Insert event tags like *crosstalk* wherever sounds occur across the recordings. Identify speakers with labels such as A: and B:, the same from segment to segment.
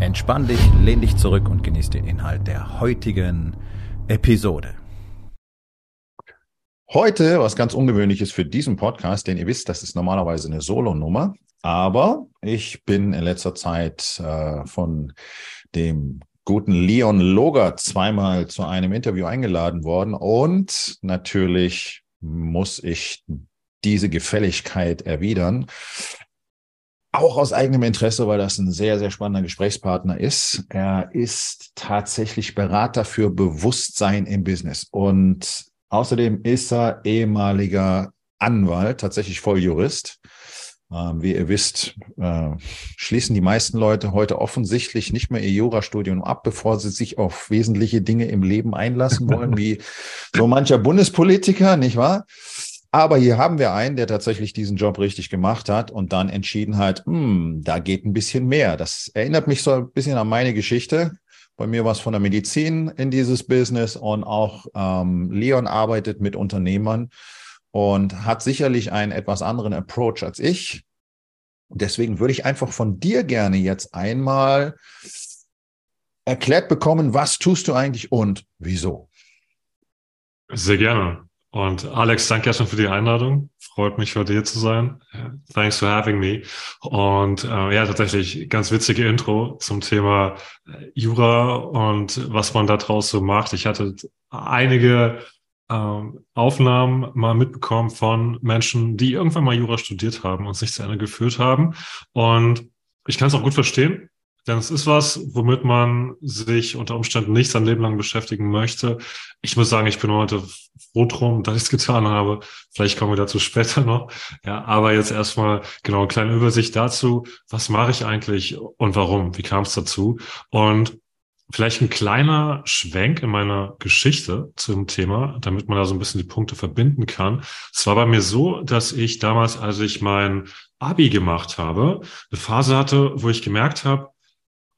A: Entspann dich, lehn dich zurück und genieß den Inhalt der heutigen Episode.
B: Heute was ganz Ungewöhnliches für diesen Podcast, denn ihr wisst, das ist normalerweise eine Solo-Nummer. Aber ich bin in letzter Zeit äh, von dem guten Leon Loger zweimal zu einem Interview eingeladen worden und natürlich muss ich diese Gefälligkeit erwidern. Auch aus eigenem Interesse, weil das ein sehr, sehr spannender Gesprächspartner ist. Er ist tatsächlich Berater für Bewusstsein im Business. Und außerdem ist er ehemaliger Anwalt, tatsächlich Volljurist. Ähm, wie ihr wisst, äh, schließen die meisten Leute heute offensichtlich nicht mehr ihr Jurastudium ab, bevor sie sich auf wesentliche Dinge im Leben einlassen wollen, *laughs* wie so mancher Bundespolitiker, nicht wahr? Aber hier haben wir einen, der tatsächlich diesen Job richtig gemacht hat und dann entschieden hat, hm, da geht ein bisschen mehr. Das erinnert mich so ein bisschen an meine Geschichte. Bei mir war es von der Medizin in dieses Business und auch ähm, Leon arbeitet mit Unternehmern und hat sicherlich einen etwas anderen Approach als ich. Deswegen würde ich einfach von dir gerne jetzt einmal erklärt bekommen, was tust du eigentlich und wieso?
C: Sehr gerne. Und Alex, danke erstmal für die Einladung. Freut mich, heute hier zu sein. Thanks for having me. Und äh, ja, tatsächlich ganz witzige Intro zum Thema äh, Jura und was man da draus so macht. Ich hatte einige ähm, Aufnahmen mal mitbekommen von Menschen, die irgendwann mal Jura studiert haben und sich zu Ende geführt haben. Und ich kann es auch gut verstehen. Denn es ist was, womit man sich unter Umständen nicht sein Leben lang beschäftigen möchte. Ich muss sagen, ich bin heute froh drum, dass ich es getan habe. Vielleicht kommen wir dazu später noch. Ja, aber jetzt erstmal genau eine kleine Übersicht dazu. Was mache ich eigentlich und warum? Wie kam es dazu? Und vielleicht ein kleiner Schwenk in meiner Geschichte zum Thema, damit man da so ein bisschen die Punkte verbinden kann. Es war bei mir so, dass ich damals, als ich mein Abi gemacht habe, eine Phase hatte, wo ich gemerkt habe,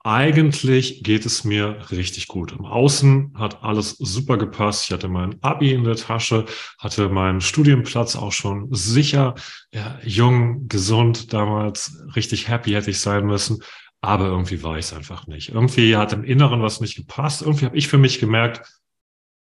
C: eigentlich geht es mir richtig gut. Im Außen hat alles super gepasst. Ich hatte mein Abi in der Tasche, hatte meinen Studienplatz auch schon sicher. Ja, jung, gesund damals, richtig happy hätte ich sein müssen. Aber irgendwie war ich es einfach nicht. Irgendwie hat im Inneren was nicht gepasst. Irgendwie habe ich für mich gemerkt,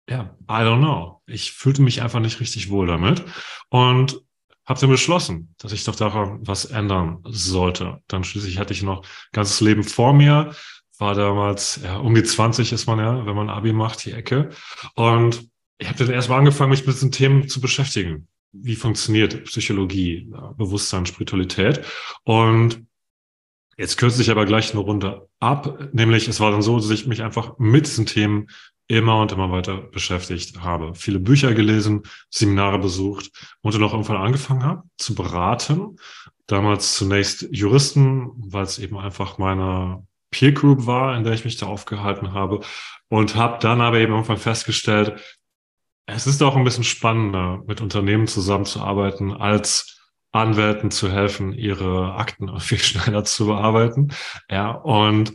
C: ja, I don't know. Ich fühlte mich einfach nicht richtig wohl damit. Und habe dann beschlossen, dass ich doch daran was ändern sollte. Dann schließlich hatte ich noch ganzes Leben vor mir, war damals, ja, um die 20 ist man ja, wenn man Abi macht, die Ecke. Und ich habe dann erstmal angefangen, mich mit diesen Themen zu beschäftigen. Wie funktioniert Psychologie, Bewusstsein, Spiritualität? Und jetzt kürze ich aber gleich eine Runde ab. Nämlich, es war dann so, dass ich mich einfach mit diesen Themen immer und immer weiter beschäftigt habe. Viele Bücher gelesen, Seminare besucht und dann auch irgendwann angefangen habe zu beraten. Damals zunächst Juristen, weil es eben einfach meine Peer Group war, in der ich mich da aufgehalten habe und habe dann aber eben irgendwann festgestellt, es ist auch ein bisschen spannender, mit Unternehmen zusammenzuarbeiten, als Anwälten zu helfen, ihre Akten *laughs* viel schneller zu bearbeiten. Ja, und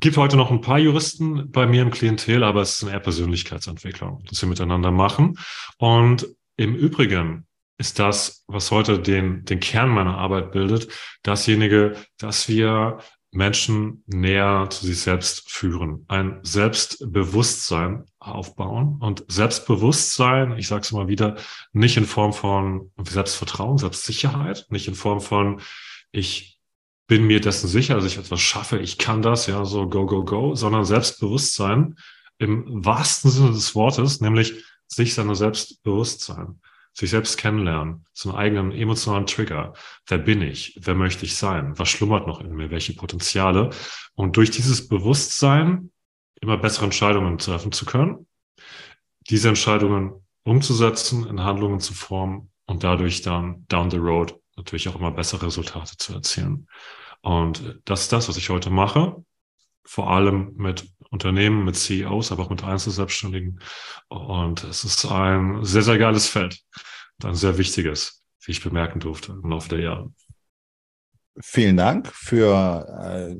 C: gibt heute noch ein paar Juristen bei mir im Klientel, aber es ist eine Persönlichkeitsentwicklung, dass wir miteinander machen. Und im Übrigen ist das, was heute den, den Kern meiner Arbeit bildet, dasjenige, dass wir Menschen näher zu sich selbst führen, ein Selbstbewusstsein aufbauen und Selbstbewusstsein, ich sage es immer wieder, nicht in Form von Selbstvertrauen, Selbstsicherheit, nicht in Form von ich bin mir dessen sicher, dass ich etwas schaffe, ich kann das, ja, so go, go, go, sondern Selbstbewusstsein im wahrsten Sinne des Wortes, nämlich sich seiner Selbstbewusstsein, sich selbst kennenlernen, so einen eigenen emotionalen Trigger. Wer bin ich? Wer möchte ich sein? Was schlummert noch in mir? Welche Potenziale? Und durch dieses Bewusstsein immer bessere Entscheidungen treffen zu können, diese Entscheidungen umzusetzen, in Handlungen zu formen und dadurch dann down the road natürlich auch immer bessere Resultate zu erzielen. Und das ist das, was ich heute mache. Vor allem mit Unternehmen, mit CEOs, aber auch mit Einzelselbstständigen. Und es ist ein sehr, sehr geiles Feld. Und ein sehr wichtiges, wie ich bemerken durfte im Laufe der Jahre.
B: Vielen Dank für äh,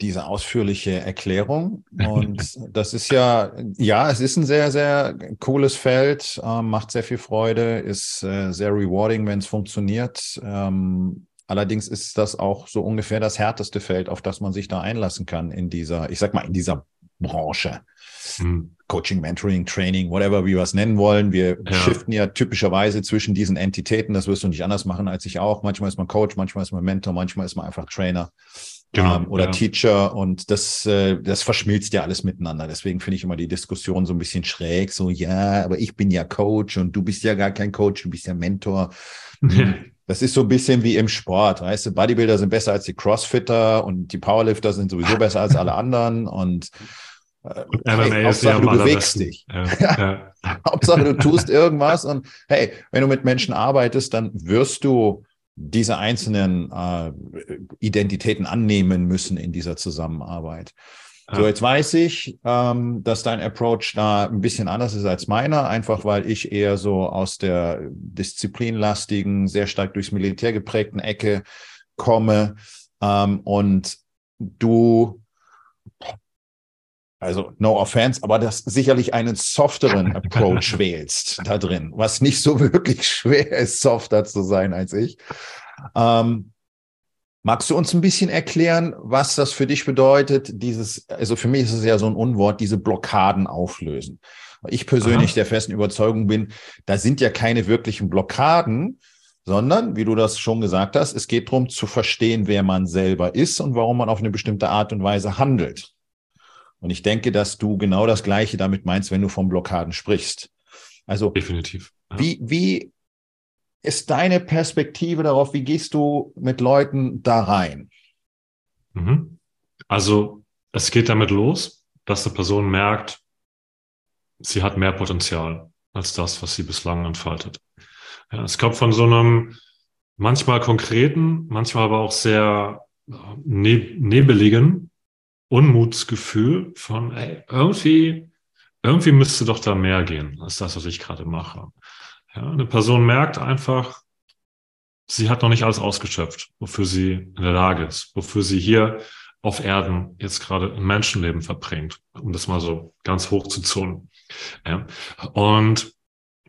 B: diese ausführliche Erklärung. Und *laughs* das ist ja, ja, es ist ein sehr, sehr cooles Feld, äh, macht sehr viel Freude, ist äh, sehr rewarding, wenn es funktioniert. Ähm, allerdings ist das auch so ungefähr das härteste Feld, auf das man sich da einlassen kann in dieser, ich sag mal, in dieser Branche. Hm. Coaching, Mentoring, Training, whatever wie wir es nennen wollen. Wir ja. shiften ja typischerweise zwischen diesen Entitäten. Das wirst du nicht anders machen als ich auch. Manchmal ist man Coach, manchmal ist man Mentor, manchmal ist man einfach Trainer. Genau, ähm, oder ja. Teacher und das, äh, das verschmilzt ja alles miteinander. Deswegen finde ich immer die Diskussion so ein bisschen schräg. So, ja, aber ich bin ja Coach und du bist ja gar kein Coach, du bist ja Mentor. *laughs* Das ist so ein bisschen wie im Sport, weißt du, Bodybuilder sind besser als die Crossfitter und die Powerlifter sind sowieso *laughs* besser als alle anderen und äh, hey, Hauptsache, du bewegst dich. Ja, *laughs* ja. Hauptsache, du tust irgendwas und hey, wenn du mit Menschen arbeitest, dann wirst du diese einzelnen äh, Identitäten annehmen müssen in dieser Zusammenarbeit. So, jetzt weiß ich, ähm, dass dein Approach da ein bisschen anders ist als meiner, einfach weil ich eher so aus der disziplinlastigen, sehr stark durchs Militär geprägten Ecke komme ähm, und du also no offense, aber das sicherlich einen softeren *laughs* Approach wählst da drin, was nicht so *laughs* wirklich schwer ist, softer zu sein als ich. Ähm, magst du uns ein bisschen erklären, was das für dich bedeutet, dieses, also für mich ist es ja so ein Unwort, diese Blockaden auflösen. Ich persönlich Aha. der festen Überzeugung bin, da sind ja keine wirklichen Blockaden, sondern, wie du das schon gesagt hast, es geht darum zu verstehen, wer man selber ist und warum man auf eine bestimmte Art und Weise handelt. Und ich denke, dass du genau das Gleiche damit meinst, wenn du von Blockaden sprichst. Also
C: definitiv.
B: Ja. Wie, wie ist deine Perspektive darauf? Wie gehst du mit Leuten da rein?
C: Mhm. Also es geht damit los, dass eine Person merkt, sie hat mehr Potenzial als das, was sie bislang entfaltet. Ja, es kommt von so einem manchmal konkreten, manchmal aber auch sehr äh, nebeligen Unmutsgefühl von, ey, irgendwie, irgendwie müsste doch da mehr gehen als das, was ich gerade mache. Ja, eine Person merkt einfach, sie hat noch nicht alles ausgeschöpft, wofür sie in der Lage ist, wofür sie hier auf Erden jetzt gerade ein Menschenleben verbringt, um das mal so ganz hoch zu zonen. Ja. Und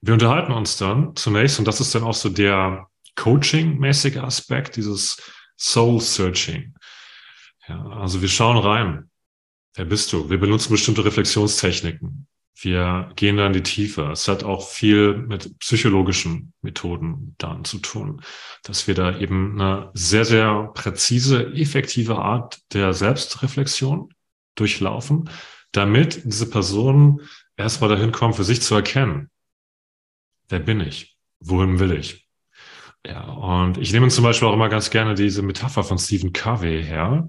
C: wir unterhalten uns dann zunächst, und das ist dann auch so der Coaching-mäßige Aspekt, dieses Soul Searching. Ja, also wir schauen rein. Wer bist du? Wir benutzen bestimmte Reflexionstechniken. Wir gehen da in die Tiefe. Es hat auch viel mit psychologischen Methoden dann zu tun, dass wir da eben eine sehr, sehr präzise, effektive Art der Selbstreflexion durchlaufen, damit diese Person erstmal dahin kommt, für sich zu erkennen, wer bin ich? Wohin will ich? Ja, und ich nehme zum Beispiel auch immer ganz gerne diese Metapher von Stephen Covey her,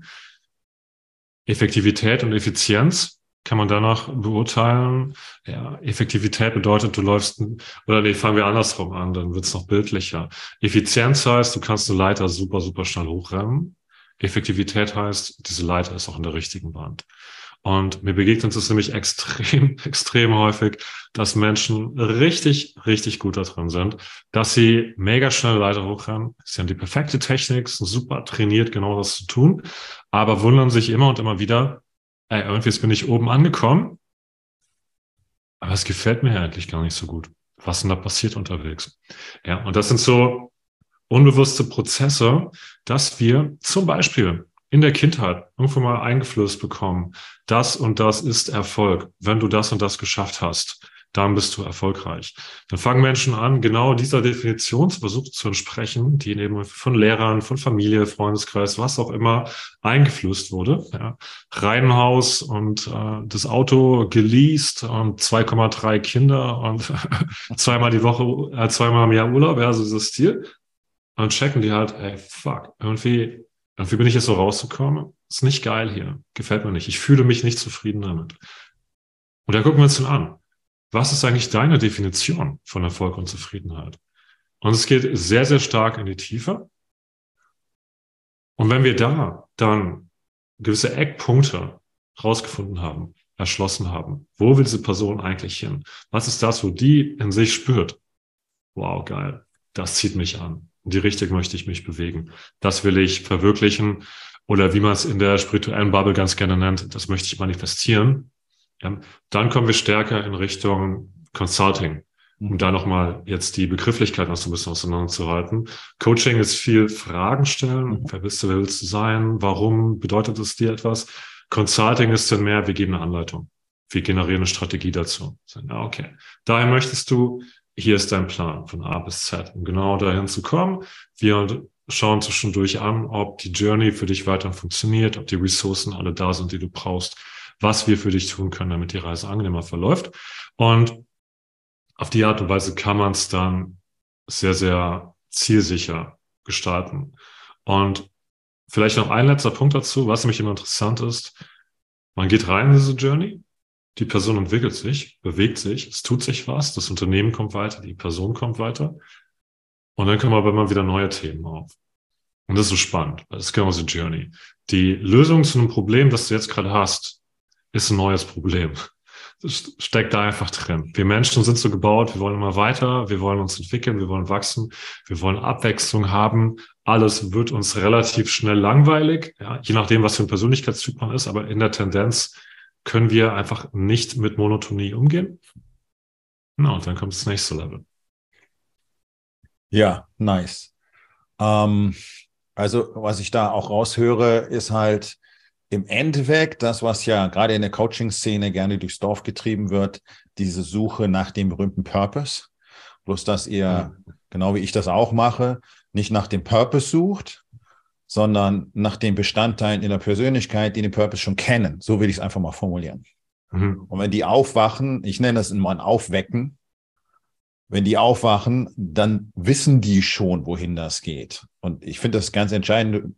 C: Effektivität und Effizienz kann man danach beurteilen. Ja, Effektivität bedeutet, du läufst, oder nee, fangen wir andersrum an, dann wird's noch bildlicher. Effizienz heißt, du kannst eine Leiter super, super schnell hochrennen. Effektivität heißt, diese Leiter ist auch in der richtigen Wand. Und mir begegnet es nämlich extrem, *laughs* extrem häufig, dass Menschen richtig, richtig gut da drin sind, dass sie mega schnell Leiter hochrennen. Sie haben die perfekte Technik, sind super trainiert, genau das zu tun, aber wundern sich immer und immer wieder, ey, irgendwie bin ich oben angekommen, aber es gefällt mir eigentlich gar nicht so gut. Was denn da passiert unterwegs? Ja, und das sind so unbewusste Prozesse, dass wir zum Beispiel in der Kindheit irgendwo mal eingeflößt bekommen, das und das ist Erfolg. Wenn du das und das geschafft hast, dann bist du erfolgreich. Dann fangen Menschen an, genau dieser Definition versuchen zu entsprechen, die eben von Lehrern, von Familie, Freundeskreis, was auch immer eingeflößt wurde. Ja. Reihenhaus und äh, das Auto geleast und 2,3 Kinder und *laughs* zweimal die Woche, äh, zweimal im Jahr Urlaub, ja, so dieses Stil. Und checken die halt, ey, fuck, irgendwie und wie bin ich jetzt so rausgekommen? Ist nicht geil hier. Gefällt mir nicht. Ich fühle mich nicht zufrieden damit. Und da gucken wir uns dann an. Was ist eigentlich deine Definition von Erfolg und Zufriedenheit? Und es geht sehr, sehr stark in die Tiefe. Und wenn wir da dann gewisse Eckpunkte rausgefunden haben, erschlossen haben, wo will diese Person eigentlich hin? Was ist das, wo die in sich spürt? Wow, geil. Das zieht mich an. In die Richtung möchte ich mich bewegen. Das will ich verwirklichen. Oder wie man es in der spirituellen Bubble ganz gerne nennt, das möchte ich manifestieren. Ja, dann kommen wir stärker in Richtung Consulting, um da nochmal jetzt die Begrifflichkeit noch so ein bisschen auseinanderzuhalten. Coaching ist viel Fragen stellen. Mhm. Wer bist du, wer willst du sein? Warum bedeutet es dir etwas? Consulting ist dann mehr, wir geben eine Anleitung. Wir generieren eine Strategie dazu. Okay. Daher möchtest du, hier ist dein Plan von A bis Z, um genau dahin zu kommen. Wir schauen zwischendurch an, ob die Journey für dich weiter funktioniert, ob die Ressourcen alle da sind, die du brauchst, was wir für dich tun können, damit die Reise angenehmer verläuft. Und auf die Art und Weise kann man es dann sehr, sehr zielsicher gestalten. Und vielleicht noch ein letzter Punkt dazu, was nämlich immer interessant ist. Man geht rein in diese Journey. Die Person entwickelt sich, bewegt sich, es tut sich was, das Unternehmen kommt weiter, die Person kommt weiter. Und dann kommen aber immer wieder neue Themen auf. Und das ist so spannend. Das ist genau so Journey. Die Lösung zu einem Problem, das du jetzt gerade hast, ist ein neues Problem. Das steckt da einfach drin. Wir Menschen sind so gebaut, wir wollen immer weiter, wir wollen uns entwickeln, wir wollen wachsen, wir wollen Abwechslung haben. Alles wird uns relativ schnell langweilig, ja, je nachdem, was für ein Persönlichkeitstyp man ist, aber in der Tendenz können wir einfach nicht mit Monotonie umgehen. Na, und dann kommt das nächste Level.
B: Ja, nice. Ähm, also, was ich da auch raushöre, ist halt im Endeffekt das, was ja gerade in der Coaching-Szene gerne durchs Dorf getrieben wird, diese Suche nach dem berühmten Purpose. Bloß, dass ihr, genau wie ich das auch mache, nicht nach dem Purpose sucht, sondern nach den Bestandteilen in der Persönlichkeit, die den Purpose schon kennen. So will ich es einfach mal formulieren. Mhm. Und wenn die aufwachen, ich nenne das immer ein Aufwecken, wenn die aufwachen, dann wissen die schon, wohin das geht. Und ich finde das ganz entscheidend.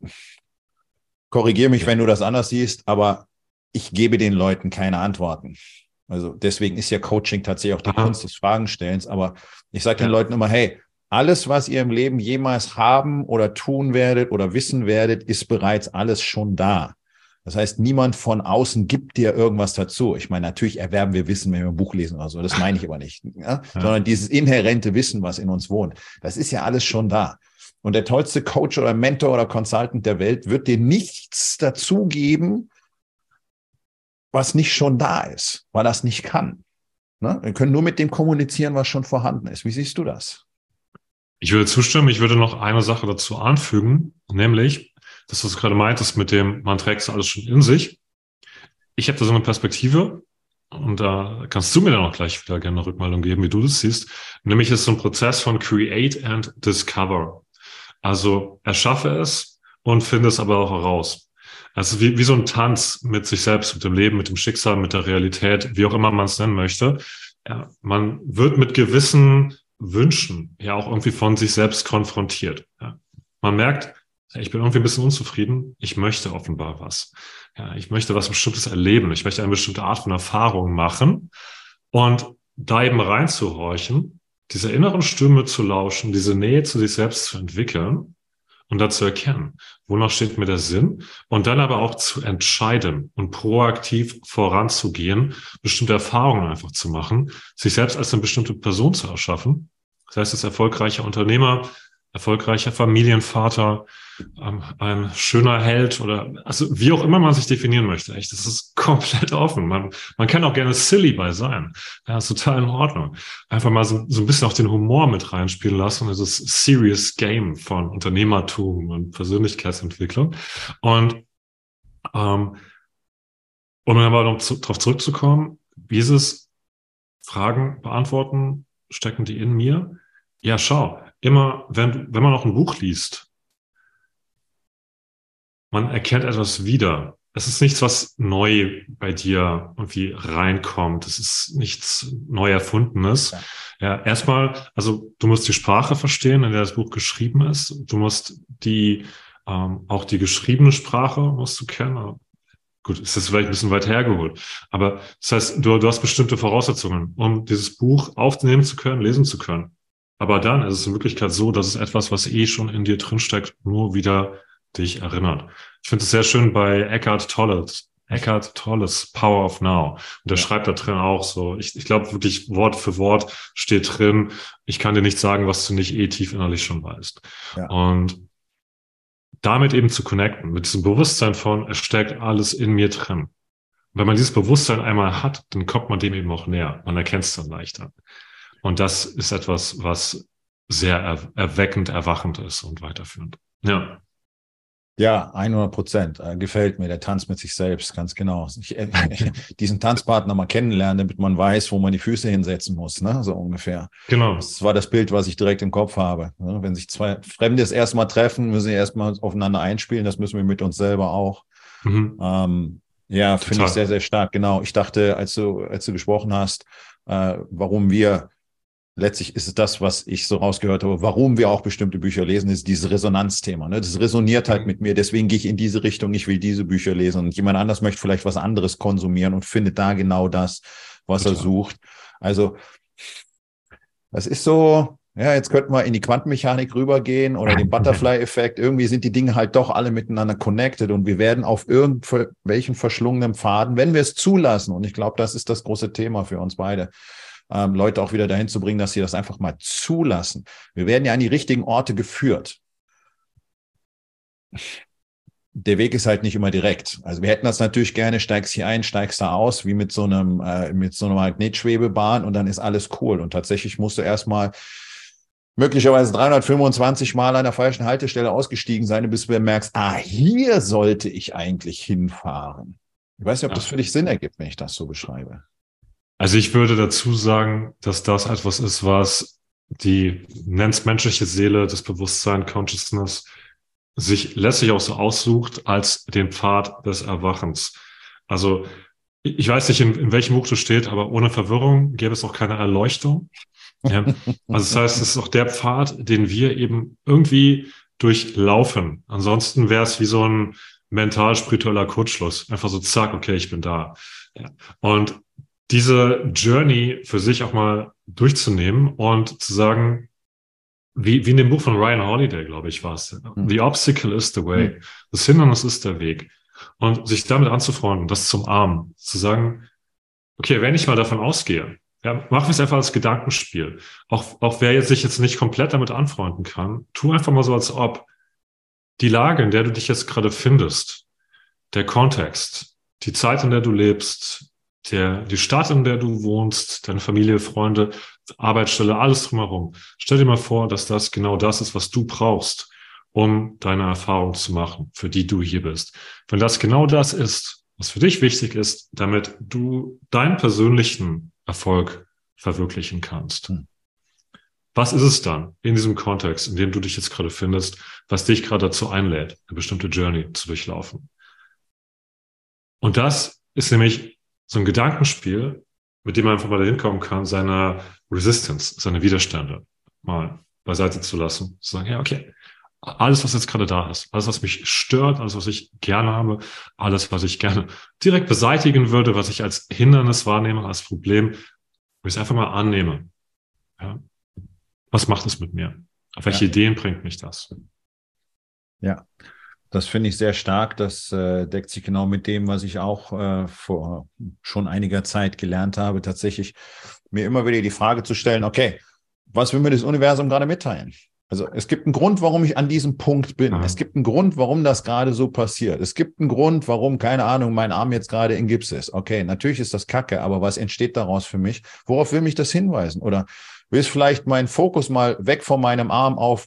B: Korrigiere mich, wenn du das anders siehst, aber ich gebe den Leuten keine Antworten. Also deswegen ist ja Coaching tatsächlich auch die Aha. Kunst des Fragenstellens. Aber ich sage den Leuten immer, hey, alles, was ihr im Leben jemals haben oder tun werdet oder wissen werdet, ist bereits alles schon da. Das heißt, niemand von außen gibt dir irgendwas dazu. Ich meine, natürlich erwerben wir Wissen, wenn wir ein Buch lesen oder so. Das meine ich aber nicht. Ja? Ja. Sondern dieses inhärente Wissen, was in uns wohnt, das ist ja alles schon da. Und der tollste Coach oder Mentor oder Consultant der Welt wird dir nichts dazugeben, was nicht schon da ist, weil das nicht kann. Ne? Wir können nur mit dem kommunizieren, was schon vorhanden ist. Wie siehst du das?
C: Ich würde zustimmen. Ich würde noch eine Sache dazu anfügen, nämlich, dass du es gerade meintest mit dem, man trägt es alles schon in sich. Ich habe da so eine Perspektive und da kannst du mir dann auch gleich wieder gerne eine Rückmeldung geben, wie du das siehst. Nämlich ist so ein Prozess von Create and Discover. Also erschaffe es und finde es aber auch heraus. Also wie, wie so ein Tanz mit sich selbst, mit dem Leben, mit dem Schicksal, mit der Realität, wie auch immer man es nennen möchte. Ja, man wird mit gewissen Wünschen ja auch irgendwie von sich selbst konfrontiert. Ja. Man merkt, ich bin irgendwie ein bisschen unzufrieden. Ich möchte offenbar was. Ja, ich möchte was Bestimmtes erleben. Ich möchte eine bestimmte Art von Erfahrung machen. Und da eben reinzuhorchen, dieser inneren Stimme zu lauschen, diese Nähe zu sich selbst zu entwickeln und dazu erkennen, wonach steht mir der Sinn und dann aber auch zu entscheiden und proaktiv voranzugehen, bestimmte Erfahrungen einfach zu machen, sich selbst als eine bestimmte Person zu erschaffen. Das heißt, als erfolgreicher Unternehmer, erfolgreicher Familienvater, ein schöner Held oder also wie auch immer man sich definieren möchte. Echt, das ist *laughs* komplett offen. Man, man kann auch gerne silly bei sein. Ja, ist total in Ordnung. Einfach mal so, so ein bisschen auch den Humor mit reinspielen lassen. Ist serious Game von Unternehmertum und Persönlichkeitsentwicklung. Und ähm, um aber darauf zurückzukommen, wie ist es, Fragen beantworten, stecken die in mir? Ja, schau, immer, wenn, wenn man noch ein Buch liest, man erkennt etwas wieder. Es ist nichts, was neu bei dir irgendwie reinkommt. Es ist nichts neu erfundenes. Ja. ja, erstmal, also du musst die Sprache verstehen, in der das Buch geschrieben ist. Du musst die, ähm, auch die geschriebene Sprache musst du kennen. Gut, ist das vielleicht ein bisschen weit hergeholt. Aber das heißt, du, du hast bestimmte Voraussetzungen, um dieses Buch aufnehmen zu können, lesen zu können. Aber dann ist es in Wirklichkeit so, dass es etwas, was eh schon in dir drinsteckt, nur wieder dich erinnert. Ich finde es sehr schön bei Eckhart Tolle, Eckhart Tolles Power of Now. Und der ja. schreibt da drin auch so, ich, ich glaube wirklich Wort für Wort steht drin, ich kann dir nicht sagen, was du nicht eh tief innerlich schon weißt. Ja. Und damit eben zu connecten, mit diesem Bewusstsein von, es steckt alles in mir drin. Und wenn man dieses Bewusstsein einmal hat, dann kommt man dem eben auch näher. Man erkennt es dann leichter. Und das ist etwas, was sehr er erweckend, erwachend ist und weiterführend. Ja.
B: Ja, 100 Prozent. Äh, gefällt mir der Tanz mit sich selbst, ganz genau. Ich, äh, *laughs* diesen Tanzpartner mal kennenlernen, damit man weiß, wo man die Füße hinsetzen muss, ne? so ungefähr. Genau. Das war das Bild, was ich direkt im Kopf habe. Ne? Wenn sich zwei Fremde das erstmal treffen, müssen sie erstmal aufeinander einspielen. Das müssen wir mit uns selber auch. Mhm. Ähm, ja, finde ich sehr, sehr stark. Genau. Ich dachte, als du, als du gesprochen hast, äh, warum wir letztlich ist es das, was ich so rausgehört habe, warum wir auch bestimmte Bücher lesen, ist dieses Resonanzthema. Ne? Das resoniert halt mhm. mit mir, deswegen gehe ich in diese Richtung, ich will diese Bücher lesen und jemand anders möchte vielleicht was anderes konsumieren und findet da genau das, was Total. er sucht. Also das ist so, ja, jetzt könnten wir in die Quantenmechanik rübergehen oder den *laughs* Butterfly-Effekt. Irgendwie sind die Dinge halt doch alle miteinander connected und wir werden auf irgendwelchen verschlungenen Pfaden, wenn wir es zulassen, und ich glaube, das ist das große Thema für uns beide, ähm, Leute auch wieder dahin zu bringen, dass sie das einfach mal zulassen. Wir werden ja an die richtigen Orte geführt. Der Weg ist halt nicht immer direkt. Also wir hätten das natürlich gerne, steigst hier ein, steigst da aus, wie mit so einem, äh, mit so einer Magnetschwebebahn und dann ist alles cool. Und tatsächlich musst du erstmal möglicherweise 325 Mal an der falschen Haltestelle ausgestiegen sein, bis du merkst, ah, hier sollte ich eigentlich hinfahren. Ich weiß nicht, ob das für dich Sinn ergibt, wenn ich das so beschreibe.
C: Also ich würde dazu sagen, dass das etwas ist, was die nennt's menschliche Seele, das Bewusstsein, Consciousness, sich letztlich auch so aussucht als den Pfad des Erwachens. Also ich weiß nicht, in, in welchem Buch das steht, aber ohne Verwirrung gäbe es auch keine Erleuchtung. *laughs* Ja. Also das heißt, es ist auch der Pfad, den wir eben irgendwie durchlaufen. Ansonsten wäre es wie so ein mental-spiritueller Kurzschluss. Einfach so, zack, okay, ich bin da. Ja. Und diese Journey für sich auch mal durchzunehmen und zu sagen, wie, wie in dem Buch von Ryan Holiday, glaube ich, war es. Mhm. The obstacle is the way. Mhm. Das Hindernis ist der Weg. Und sich damit anzufreunden, das zum Armen, zu sagen, okay, wenn ich mal davon ausgehe, ja, machen wir es einfach als Gedankenspiel. Auch, auch wer jetzt sich jetzt nicht komplett damit anfreunden kann, tu einfach mal so, als ob die Lage, in der du dich jetzt gerade findest, der Kontext, die Zeit, in der du lebst, der, die Stadt, in der du wohnst, deine Familie, Freunde, Arbeitsstelle, alles drumherum. Stell dir mal vor, dass das genau das ist, was du brauchst, um deine Erfahrung zu machen, für die du hier bist. Wenn das genau das ist, was für dich wichtig ist, damit du deinen persönlichen Erfolg verwirklichen kannst. Hm. Was ist es dann in diesem Kontext, in dem du dich jetzt gerade findest, was dich gerade dazu einlädt, eine bestimmte Journey zu durchlaufen? Und das ist nämlich so ein Gedankenspiel, mit dem man einfach mal dahin kommen kann, seine Resistance, seine Widerstände mal beiseite zu lassen. Zu sagen, ja, okay, alles, was jetzt gerade da ist, alles, was mich stört, alles, was ich gerne habe, alles, was ich gerne direkt beseitigen würde, was ich als Hindernis wahrnehme, als Problem, wo ich es einfach mal annehme. Ja. Was macht es mit mir? Auf welche ja. Ideen bringt mich das?
B: Ja, das finde ich sehr stark. Das äh, deckt sich genau mit dem, was ich auch äh, vor schon einiger Zeit gelernt habe, tatsächlich mir immer wieder die Frage zu stellen, okay, was will mir das Universum gerade mitteilen? Also es gibt einen Grund, warum ich an diesem Punkt bin. Es gibt einen Grund, warum das gerade so passiert. Es gibt einen Grund, warum, keine Ahnung, mein Arm jetzt gerade in Gips ist. Okay, natürlich ist das Kacke, aber was entsteht daraus für mich? Worauf will mich das hinweisen? Oder will es vielleicht meinen Fokus mal weg von meinem Arm auf,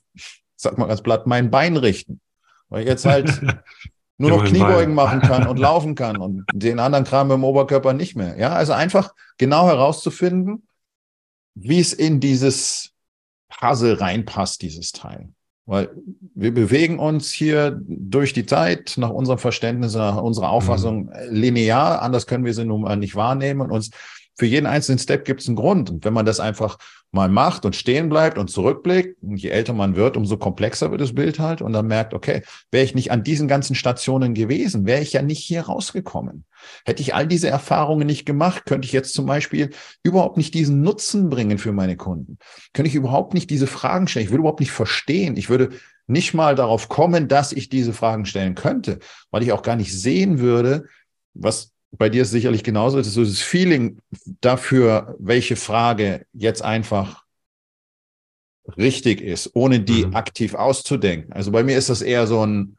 B: sag mal ganz platt, mein Bein richten? Weil ich jetzt halt *laughs* nur noch Kniebeugen machen kann und laufen kann und den anderen Kram im Oberkörper nicht mehr. Ja, also einfach genau herauszufinden, wie es in dieses Puzzle reinpasst, dieses Teil. Weil wir bewegen uns hier durch die Zeit nach unserem Verständnis, nach unserer Auffassung mhm. linear. Anders können wir sie nun mal nicht wahrnehmen und uns für jeden einzelnen Step gibt es einen Grund. Und wenn man das einfach mal macht und stehen bleibt und zurückblickt, und je älter man wird, umso komplexer wird das Bild halt und dann merkt, okay, wäre ich nicht an diesen ganzen Stationen gewesen, wäre ich ja nicht hier rausgekommen. Hätte ich all diese Erfahrungen nicht gemacht, könnte ich jetzt zum Beispiel überhaupt nicht diesen Nutzen bringen für meine Kunden. Könnte ich überhaupt nicht diese Fragen stellen. Ich würde überhaupt nicht verstehen. Ich würde nicht mal darauf kommen, dass ich diese Fragen stellen könnte, weil ich auch gar nicht sehen würde, was bei dir ist sicherlich genauso, das ist so das Feeling dafür, welche Frage jetzt einfach richtig ist, ohne die mhm. aktiv auszudenken. Also bei mir ist das eher so ein,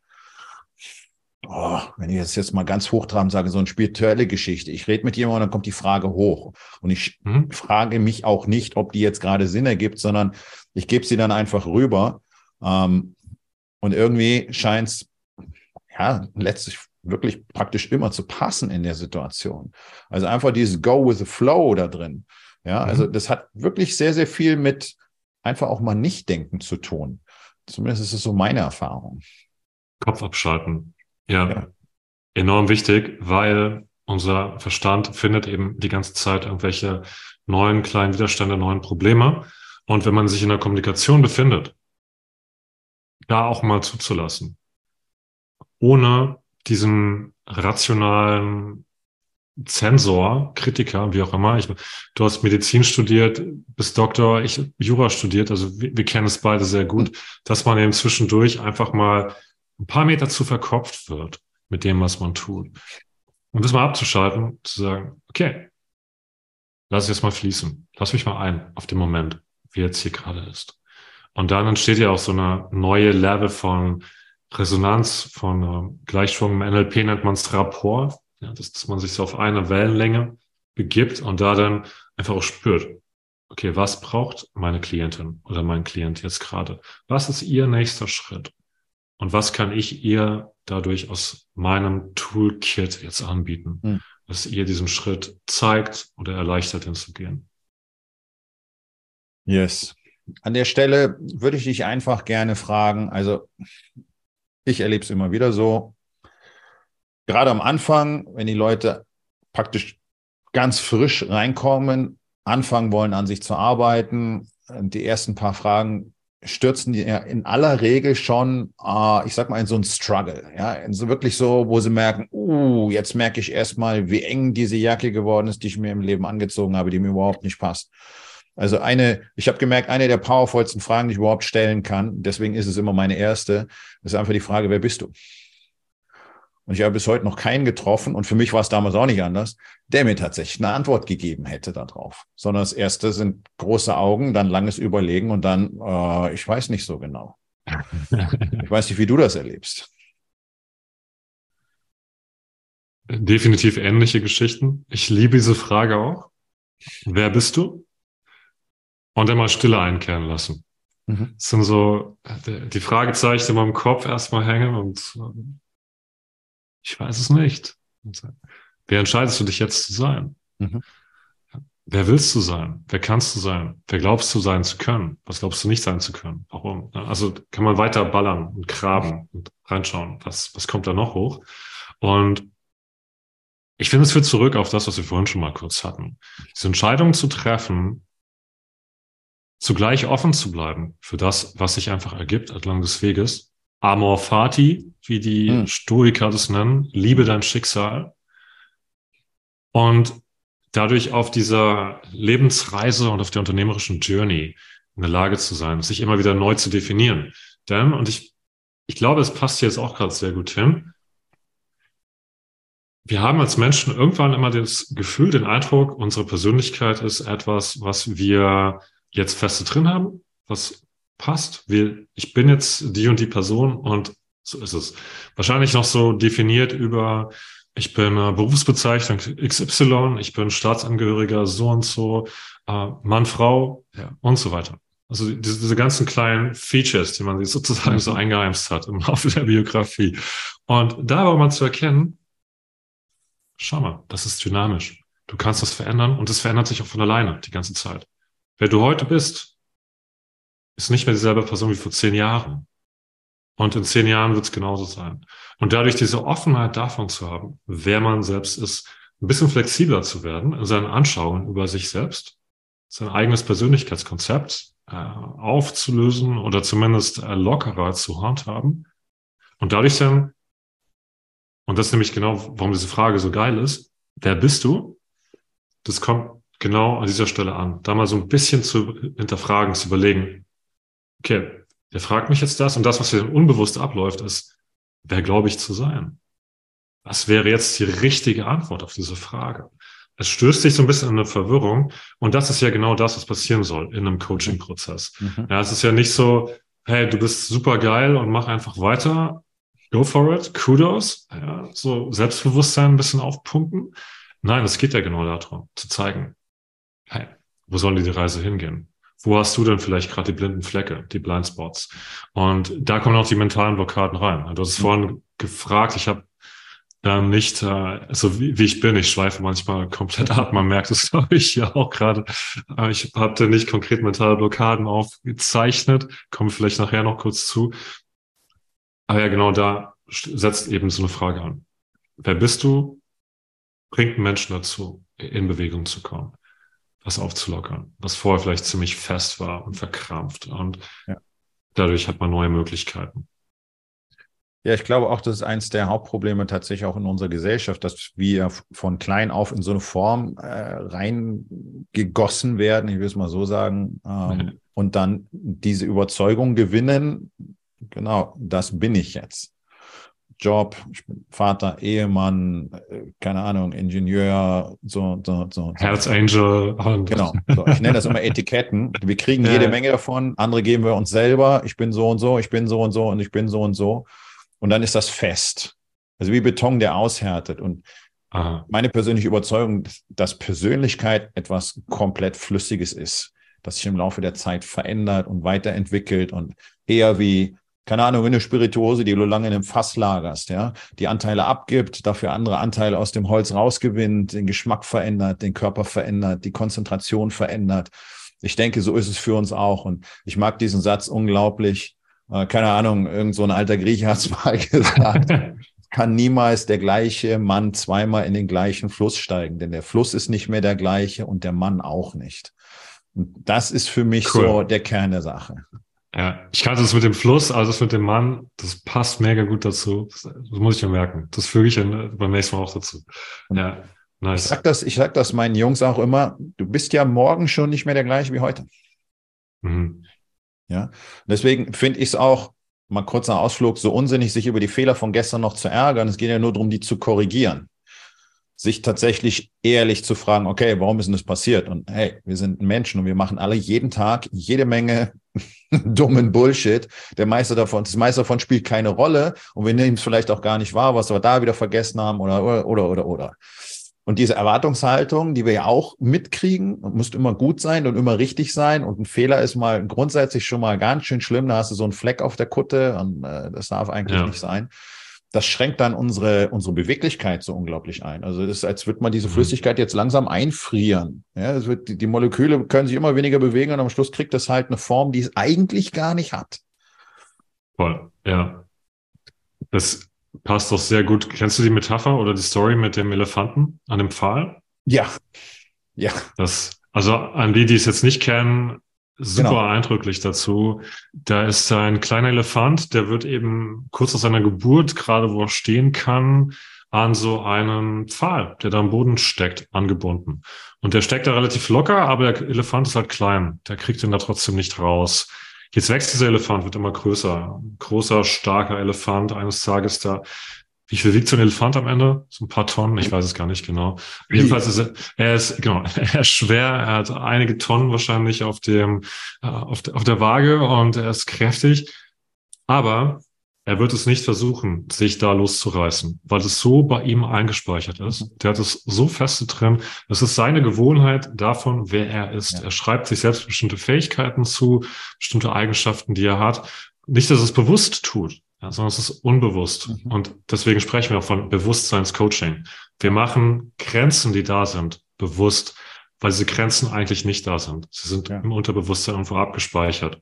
B: oh, wenn ich jetzt, jetzt mal ganz hochtrabend sage, so eine spirituelle Geschichte. Ich rede mit jemandem, dann kommt die Frage hoch. Und ich mhm. frage mich auch nicht, ob die jetzt gerade Sinn ergibt, sondern ich gebe sie dann einfach rüber. Ähm, und irgendwie scheint es, ja, letztlich wirklich praktisch immer zu passen in der Situation. Also einfach dieses Go with the Flow da drin. Ja, mhm. also das hat wirklich sehr, sehr viel mit einfach auch mal nicht denken zu tun. Zumindest ist es so meine Erfahrung.
C: Kopf abschalten. Ja, ja. enorm wichtig, weil unser Verstand findet eben die ganze Zeit irgendwelche neuen kleinen Widerstände, neuen Probleme. Und wenn man sich in der Kommunikation befindet, da auch mal zuzulassen, ohne diesen rationalen Zensor, Kritiker, wie auch immer. Ich, du hast Medizin studiert, bist Doktor, ich Jura studiert, also wir, wir kennen es beide sehr gut, dass man eben zwischendurch einfach mal ein paar Meter zu verkopft wird mit dem, was man tut. Und das mal abzuschalten, zu sagen, okay, lass es jetzt mal fließen. Lass mich mal ein auf den Moment, wie jetzt hier gerade ist. Und dann entsteht ja auch so eine neue Level von Resonanz von äh, Gleichschwung im NLP nennt man es Rapport, ja, dass, dass man sich so auf eine Wellenlänge begibt und da dann einfach auch spürt, okay, was braucht meine Klientin oder mein Klient jetzt gerade? Was ist ihr nächster Schritt? Und was kann ich ihr dadurch aus meinem Toolkit jetzt anbieten, hm. dass ihr diesen Schritt zeigt oder erleichtert hinzugehen?
B: Yes. An der Stelle würde ich dich einfach gerne fragen, also ich erlebe es immer wieder so. Gerade am Anfang, wenn die Leute praktisch ganz frisch reinkommen, anfangen wollen, an sich zu arbeiten, die ersten paar Fragen stürzen die in aller Regel schon, äh, ich sag mal, in so einen Struggle. Ja, in so wirklich so, wo sie merken, uh, jetzt merke ich erstmal, wie eng diese Jacke geworden ist, die ich mir im Leben angezogen habe, die mir überhaupt nicht passt. Also eine, ich habe gemerkt, eine der powervollsten Fragen, die ich überhaupt stellen kann, deswegen ist es immer meine erste, ist einfach die Frage, wer bist du? Und ich habe bis heute noch keinen getroffen, und für mich war es damals auch nicht anders, der mir tatsächlich eine Antwort gegeben hätte darauf. Sondern das erste sind große Augen, dann langes Überlegen und dann, äh, ich weiß nicht so genau. *laughs* ich weiß nicht, wie du das erlebst.
C: Definitiv ähnliche Geschichten. Ich liebe diese Frage auch. Wer bist du? Und dann mal Stille einkehren lassen. Mhm. Das sind so die Fragezeichen in meinem Kopf erstmal hängen und ich weiß es nicht. Wer entscheidest du dich jetzt zu sein? Mhm. Wer willst du sein? Wer kannst du sein? Wer glaubst du sein zu können? Was glaubst du nicht sein zu können? Warum? Also kann man weiter ballern und graben und reinschauen, was, was kommt da noch hoch? Und ich finde, es führt zurück auf das, was wir vorhin schon mal kurz hatten. Diese Entscheidung zu treffen, zugleich offen zu bleiben für das, was sich einfach ergibt entlang des Weges. Amor fati, wie die hm. Stoiker das nennen, liebe dein Schicksal. Und dadurch auf dieser Lebensreise und auf der unternehmerischen Journey in der Lage zu sein, sich immer wieder neu zu definieren. Denn, und ich, ich glaube, es passt hier jetzt auch gerade sehr gut hin, wir haben als Menschen irgendwann immer das Gefühl, den Eindruck, unsere Persönlichkeit ist etwas, was wir jetzt feste drin haben, was passt. Wir, ich bin jetzt die und die Person und so ist es. Wahrscheinlich noch so definiert über, ich bin äh, Berufsbezeichnung XY, ich bin Staatsangehöriger so und so, äh, Mann, Frau ja. und so weiter. Also diese, diese ganzen kleinen Features, die man sich sozusagen so eingeheimst hat im Laufe der Biografie. Und da war mal zu erkennen, schau mal, das ist dynamisch. Du kannst das verändern und es verändert sich auch von alleine die ganze Zeit. Wer du heute bist, ist nicht mehr dieselbe Person wie vor zehn Jahren. Und in zehn Jahren wird es genauso sein. Und dadurch diese Offenheit davon zu haben, wer man selbst ist, ein bisschen flexibler zu werden in seinen Anschauungen über sich selbst, sein eigenes Persönlichkeitskonzept äh, aufzulösen oder zumindest äh, lockerer zu handhaben und dadurch dann, und das ist nämlich genau, warum diese Frage so geil ist, wer bist du? Das kommt genau an dieser Stelle an. Da mal so ein bisschen zu hinterfragen, zu überlegen, okay, der fragt mich jetzt das und das, was hier unbewusst abläuft, ist, wer glaube ich zu sein? Was wäre jetzt die richtige Antwort auf diese Frage? Es stößt sich so ein bisschen in eine Verwirrung und das ist ja genau das, was passieren soll in einem Coaching-Prozess. Mhm. Ja, es ist ja nicht so, hey, du bist super geil und mach einfach weiter. Go for it, Kudos. Ja, so Selbstbewusstsein ein bisschen aufpumpen. Nein, es geht ja genau darum, zu zeigen, wo soll die Reise hingehen? Wo hast du denn vielleicht gerade die blinden Flecke, die Blindspots? Und da kommen auch die mentalen Blockaden rein. Du hast es mhm. vorhin gefragt, ich habe ähm, nicht äh, so wie, wie ich bin. Ich schweife manchmal komplett ab. Man merkt es, *laughs* glaube ich, ja auch gerade. Äh, ich habe da nicht konkret mentale Blockaden aufgezeichnet. Komme vielleicht nachher noch kurz zu. Aber ja, genau da setzt eben so eine Frage an. Wer bist du? Bringt einen Menschen dazu, in Bewegung zu kommen, was aufzulockern, was vorher vielleicht ziemlich fest war und verkrampft. Und ja. dadurch hat man neue Möglichkeiten.
B: Ja, ich glaube auch, das ist eines der Hauptprobleme tatsächlich auch in unserer Gesellschaft, dass wir von klein auf in so eine Form äh, reingegossen werden, ich will es mal so sagen, ähm, und dann diese Überzeugung gewinnen, genau, das bin ich jetzt. Job, ich bin Vater, Ehemann, äh, keine Ahnung, Ingenieur, so, so, so.
C: Herz Angel.
B: Und genau. So, ich nenne das immer Etiketten. Wir kriegen *laughs* jede Menge davon. Andere geben wir uns selber. Ich bin so und so, ich bin so und so und ich bin so und so und dann ist das fest. Also wie Beton, der aushärtet. Und Aha. meine persönliche Überzeugung, dass Persönlichkeit etwas komplett Flüssiges ist, das sich im Laufe der Zeit verändert und weiterentwickelt und eher wie, keine Ahnung, wie eine Spirituose, die du lange in einem Fass lagerst, ja, die Anteile abgibt, dafür andere Anteile aus dem Holz rausgewinnt, den Geschmack verändert, den Körper verändert, die Konzentration verändert. Ich denke, so ist es für uns auch. Und ich mag diesen Satz unglaublich. Äh, keine Ahnung, irgend so ein alter Grieche hat es *laughs* mal gesagt, *laughs* kann niemals der gleiche Mann zweimal in den gleichen Fluss steigen, denn der Fluss ist nicht mehr der gleiche und der Mann auch nicht. Und das ist für mich cool. so der Kern der Sache.
C: Ja, ich kannte das mit dem Fluss, also das mit dem Mann, das passt mega gut dazu. Das, das muss ich ja merken. Das füge ich dann beim nächsten Mal auch dazu.
B: Ja, nice. Ich sag das, ich sag das meinen Jungs auch immer. Du bist ja morgen schon nicht mehr der gleiche wie heute. Mhm. Ja, deswegen finde ich es auch, mal kurzer Ausflug, so unsinnig, sich über die Fehler von gestern noch zu ärgern. Es geht ja nur darum, die zu korrigieren. Sich tatsächlich ehrlich zu fragen, okay, warum ist denn das passiert? Und hey, wir sind Menschen und wir machen alle jeden Tag jede Menge *laughs* dummen Bullshit. Der meiste davon, das meiste davon spielt keine Rolle und wir nehmen es vielleicht auch gar nicht wahr, was wir da wieder vergessen haben oder, oder, oder, oder, oder. Und diese Erwartungshaltung, die wir ja auch mitkriegen, muss immer gut sein und immer richtig sein. Und ein Fehler ist mal grundsätzlich schon mal ganz schön schlimm. Da hast du so einen Fleck auf der Kutte und äh, das darf eigentlich ja. nicht sein. Das schränkt dann unsere, unsere Beweglichkeit so unglaublich ein. Also es ist, als würde man diese mhm. Flüssigkeit jetzt langsam einfrieren. Ja, es wird, die, die Moleküle können sich immer weniger bewegen und am Schluss kriegt das halt eine Form, die es eigentlich gar nicht hat.
C: Voll, ja. Das passt doch sehr gut. Kennst du die Metapher oder die Story mit dem Elefanten an dem Pfahl?
B: Ja. Ja.
C: Das, also an die, die es jetzt nicht kennen, super genau. eindrücklich dazu. Da ist ein kleiner Elefant, der wird eben kurz nach seiner Geburt, gerade wo er stehen kann, an so einen Pfahl, der da am Boden steckt, angebunden. Und der steckt da relativ locker, aber der Elefant ist halt klein. Der kriegt ihn da trotzdem nicht raus. Jetzt wächst dieser Elefant, wird immer größer. großer, starker Elefant. Eines Tages da, wie viel wiegt so ein Elefant am Ende? So ein paar Tonnen, ich weiß es gar nicht genau. Jedenfalls ist er, er ist, genau, *laughs* er ist schwer, er hat einige Tonnen wahrscheinlich auf dem, äh, auf, der, auf der Waage und er ist kräftig. Aber er wird es nicht versuchen, sich da loszureißen, weil es so bei ihm eingespeichert ist. Mhm. Der hat es so fest drin. Es ist seine Gewohnheit davon, wer er ist. Ja. Er schreibt sich selbst bestimmte Fähigkeiten zu, bestimmte Eigenschaften, die er hat. Nicht, dass es bewusst tut, ja, sondern es ist unbewusst. Mhm. Und deswegen sprechen wir auch von Bewusstseinscoaching. Wir machen Grenzen, die da sind, bewusst, weil diese Grenzen eigentlich nicht da sind. Sie sind ja. im Unterbewusstsein irgendwo abgespeichert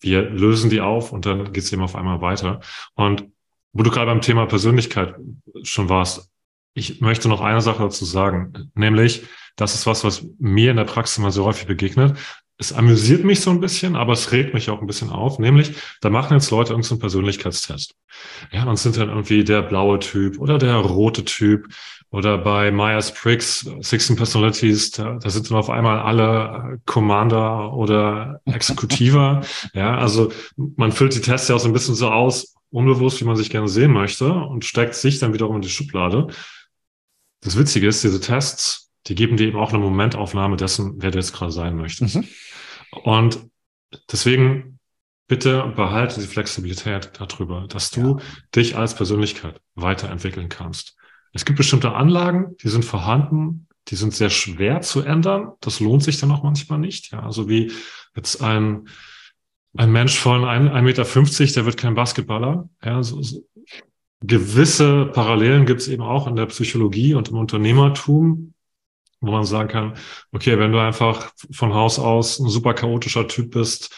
C: wir lösen die auf und dann geht es eben auf einmal weiter. Und wo du gerade beim Thema Persönlichkeit schon warst, ich möchte noch eine Sache dazu sagen, nämlich, das ist was, was mir in der Praxis immer so häufig begegnet. Es amüsiert mich so ein bisschen, aber es regt mich auch ein bisschen auf. Nämlich, da machen jetzt Leute irgendeinen so Persönlichkeitstest. Ja, und sind dann irgendwie der blaue Typ oder der rote Typ oder bei Myers-Briggs, 16 Personalities, da, da sind dann auf einmal alle Commander oder Exekutiver. *laughs* ja, also man füllt die Tests ja auch so ein bisschen so aus, unbewusst, wie man sich gerne sehen möchte und steckt sich dann wiederum in die Schublade. Das Witzige ist, diese Tests, die geben dir eben auch eine Momentaufnahme dessen, wer du jetzt gerade sein möchtest. Mhm. Und deswegen bitte behalte die Flexibilität darüber, dass du ja. dich als Persönlichkeit weiterentwickeln kannst. Es gibt bestimmte Anlagen, die sind vorhanden, die sind sehr schwer zu ändern. Das lohnt sich dann auch manchmal nicht. Ja, also wie jetzt ein, ein Mensch von 1,50 Meter, der wird kein Basketballer. Ja, so, so. Gewisse Parallelen gibt es eben auch in der Psychologie und im Unternehmertum, wo man sagen kann, okay, wenn du einfach von Haus aus ein super chaotischer Typ bist,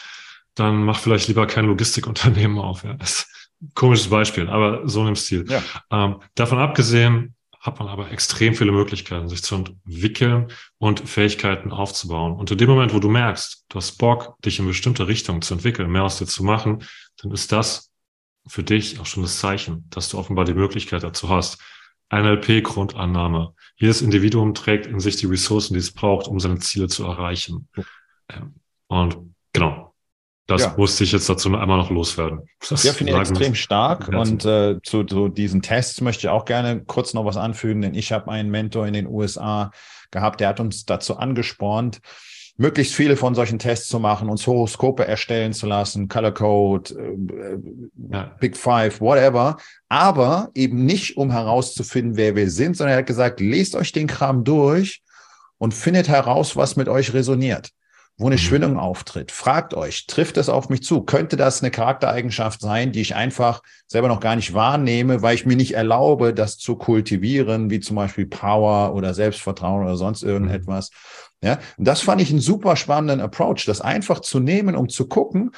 C: dann mach vielleicht lieber kein Logistikunternehmen auf. Ja. Das komisches Beispiel, aber so im Stil. Ja. Ähm, davon abgesehen hat man aber extrem viele Möglichkeiten, sich zu entwickeln und Fähigkeiten aufzubauen. Und in dem Moment, wo du merkst, du hast Bock, dich in bestimmte Richtungen zu entwickeln, mehr aus dir zu machen, dann ist das für dich auch schon das Zeichen, dass du offenbar die Möglichkeit dazu hast. NLP-Grundannahme. Jedes Individuum trägt in sich die Ressourcen, die es braucht, um seine Ziele zu erreichen. Ähm, und genau, das ja. musste ich jetzt dazu einmal noch loswerden.
B: Das ja, finde ich extrem stark. Und äh, zu, zu diesen Tests möchte ich auch gerne kurz noch was anfügen, denn ich habe einen Mentor in den USA gehabt, der hat uns dazu angespornt, möglichst viele von solchen Tests zu machen, uns Horoskope erstellen zu lassen, Color Code, äh, ja. Big Five, whatever. Aber eben nicht, um herauszufinden, wer wir sind, sondern er hat gesagt, lest euch den Kram durch und findet heraus, was mit euch resoniert wo eine mhm. Schwingung auftritt. Fragt euch, trifft es auf mich zu? Könnte das eine Charaktereigenschaft sein, die ich einfach selber noch gar nicht wahrnehme, weil ich mir nicht erlaube, das zu kultivieren, wie zum Beispiel Power oder Selbstvertrauen oder sonst irgendetwas. Ja, und das fand ich einen super spannenden Approach, das einfach zu nehmen, um zu gucken,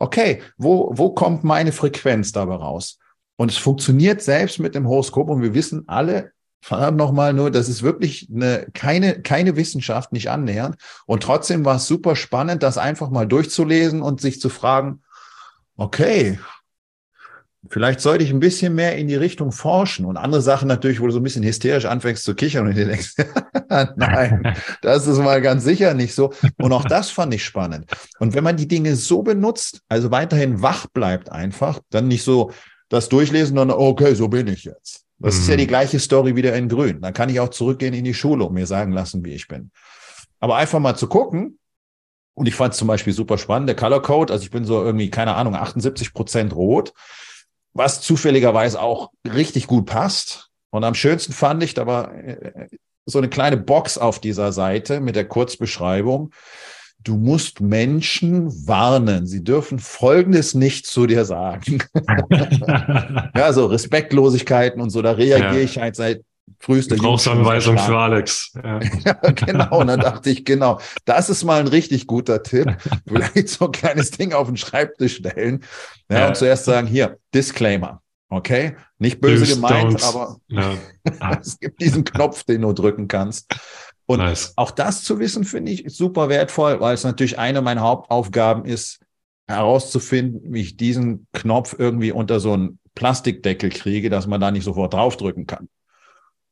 B: okay, wo, wo kommt meine Frequenz dabei raus? Und es funktioniert selbst mit dem Horoskop und wir wissen alle, verdammt nochmal nur, das ist wirklich eine, keine, keine Wissenschaft, nicht annähernd. Und trotzdem war es super spannend, das einfach mal durchzulesen und sich zu fragen, okay, vielleicht sollte ich ein bisschen mehr in die Richtung forschen und andere Sachen natürlich, wo du so ein bisschen hysterisch anfängst zu kichern und dir denkst, *laughs* nein, *laughs* das ist mal ganz sicher nicht so. Und auch das fand ich spannend. Und wenn man die Dinge so benutzt, also weiterhin wach bleibt einfach, dann nicht so das durchlesen dann, okay, so bin ich jetzt. Das mhm. ist ja die mhm. gleiche Story wieder in Grün. Dann kann ich auch zurückgehen in die Schule und mir sagen lassen, wie ich bin. Aber einfach mal zu gucken, und ich fand es zum Beispiel super spannend, der Color Code, also ich bin so irgendwie, keine Ahnung, 78 Prozent rot, was zufälligerweise auch richtig gut passt. Und am schönsten fand ich, da war äh, so eine kleine Box auf dieser Seite mit der Kurzbeschreibung du musst Menschen warnen. Sie dürfen Folgendes nicht zu dir sagen. *laughs* ja, so Respektlosigkeiten und so, da reagiere ja. ich halt seit frühester
C: Brauchsanweisung für Alex.
B: Ja. *laughs* ja. genau. Und dann dachte ich, genau, das ist mal ein richtig guter Tipp. *laughs* Vielleicht so ein kleines Ding auf den Schreibtisch stellen. Ja, ja. und zuerst sagen, hier, Disclaimer. Okay, nicht böse Please gemeint, aber ja. *laughs* es gibt diesen Knopf, den du drücken kannst. Und nice. auch das zu wissen, finde ich super wertvoll, weil es natürlich eine meiner Hauptaufgaben ist, herauszufinden, wie ich diesen Knopf irgendwie unter so einen Plastikdeckel kriege, dass man da nicht sofort draufdrücken kann.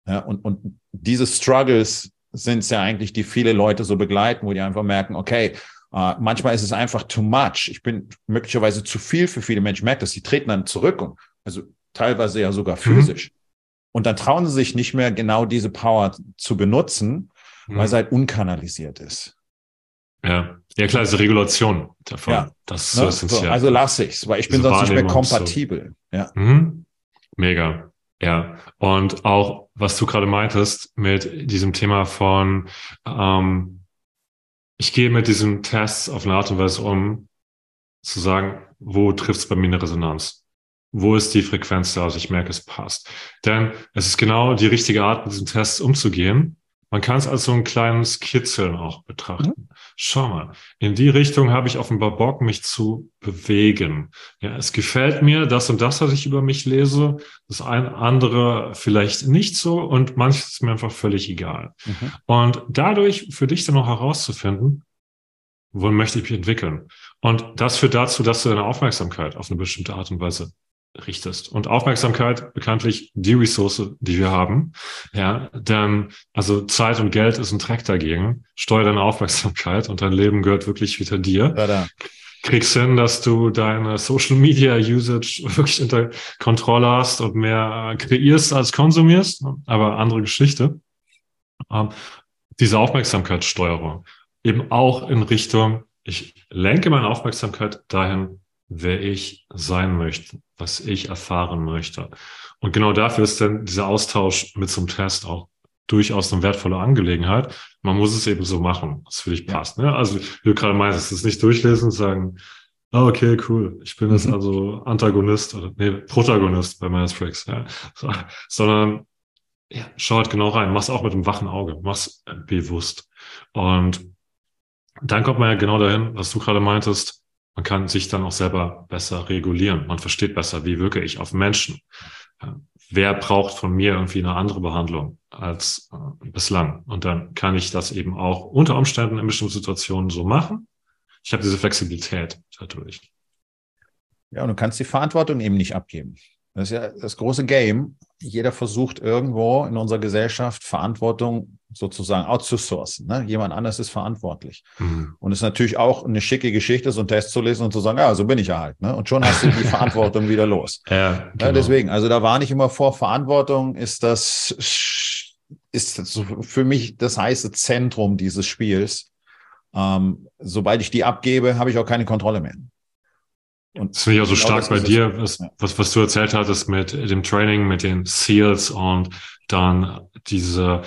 B: Ja, und, und diese Struggles sind es ja eigentlich, die viele Leute so begleiten, wo die einfach merken, okay, äh, manchmal ist es einfach too much. Ich bin möglicherweise zu viel für viele Menschen. Merkt das, sie treten dann zurück und also teilweise ja sogar mhm. physisch. Mhm. Und dann trauen sie sich nicht mehr genau diese Power zu benutzen, mhm. weil es halt unkanalisiert ist.
C: Ja, ja klar, ist Regulation davon. Ja. Das ist
B: ne? so also lasse ich's, weil ich bin sonst nicht mehr kompatibel. So. Ja.
C: Mhm. Mega. Ja, und auch was du gerade meintest mit diesem Thema von, ähm, ich gehe mit diesem Test auf eine Art und Weise um, zu sagen, wo trifft es bei mir eine Resonanz? Wo ist die Frequenz da? Also ich merke, es passt. Denn es ist genau die richtige Art, mit diesem Test umzugehen, man kann es als so ein kleines Kitzeln auch betrachten. Mhm. Schau mal, in die Richtung habe ich offenbar Bock, mich zu bewegen. Ja, es gefällt mir das und das, was ich über mich lese. Das ein andere vielleicht nicht so und manches ist mir einfach völlig egal. Mhm. Und dadurch für dich dann auch herauszufinden, wohin möchte ich mich entwickeln? Und das führt dazu, dass du deine Aufmerksamkeit auf eine bestimmte Art und Weise richtest. Und Aufmerksamkeit bekanntlich die Ressource, die wir haben. Ja, denn also Zeit und Geld ist ein Track dagegen. Steuer deine Aufmerksamkeit und dein Leben gehört wirklich wieder dir. Ja, Kriegst hin, dass du deine Social Media Usage wirklich unter Kontrolle hast und mehr kreierst als konsumierst. Aber andere Geschichte. Ähm, diese Aufmerksamkeitssteuerung eben auch in Richtung, ich lenke meine Aufmerksamkeit dahin, wer ich sein möchte, was ich erfahren möchte. Und genau dafür ist dann dieser Austausch mit zum Test auch durchaus eine wertvolle Angelegenheit. Man muss es eben so machen, was für dich passt. Ne? Also, wie du gerade meinst, es nicht durchlesen und sagen, oh, okay, cool, ich bin jetzt mhm. also Antagonist oder nee, Protagonist bei Myers-Briggs, ja. So, sondern ja, schau halt genau rein, mach's auch mit einem wachen Auge, mach's bewusst. Und dann kommt man ja genau dahin, was du gerade meintest, man kann sich dann auch selber besser regulieren. Man versteht besser, wie wirke ich auf Menschen. Wer braucht von mir irgendwie eine andere Behandlung als äh, bislang? Und dann kann ich das eben auch unter Umständen in bestimmten Situationen so machen. Ich habe diese Flexibilität dadurch.
B: Ja, und du kannst die Verantwortung eben nicht abgeben. Das ist ja das große Game. Jeder versucht irgendwo in unserer Gesellschaft Verantwortung sozusagen outzusourcen. Ne? Jemand anders ist verantwortlich. Mhm. Und es ist natürlich auch eine schicke Geschichte, so einen Test zu lesen und zu sagen, ja, so bin ich ja halt. Ne? Und schon hast du die *laughs* Verantwortung wieder los. Ja, genau. ja, deswegen, also da war nicht immer vor, Verantwortung ist das, ist das für mich das heiße Zentrum dieses Spiels. Ähm, sobald ich die abgebe, habe ich auch keine Kontrolle mehr.
C: Und das finde ich auch so genau stark bei dir, was, was, was du erzählt hattest mit dem Training, mit den Seals und dann diese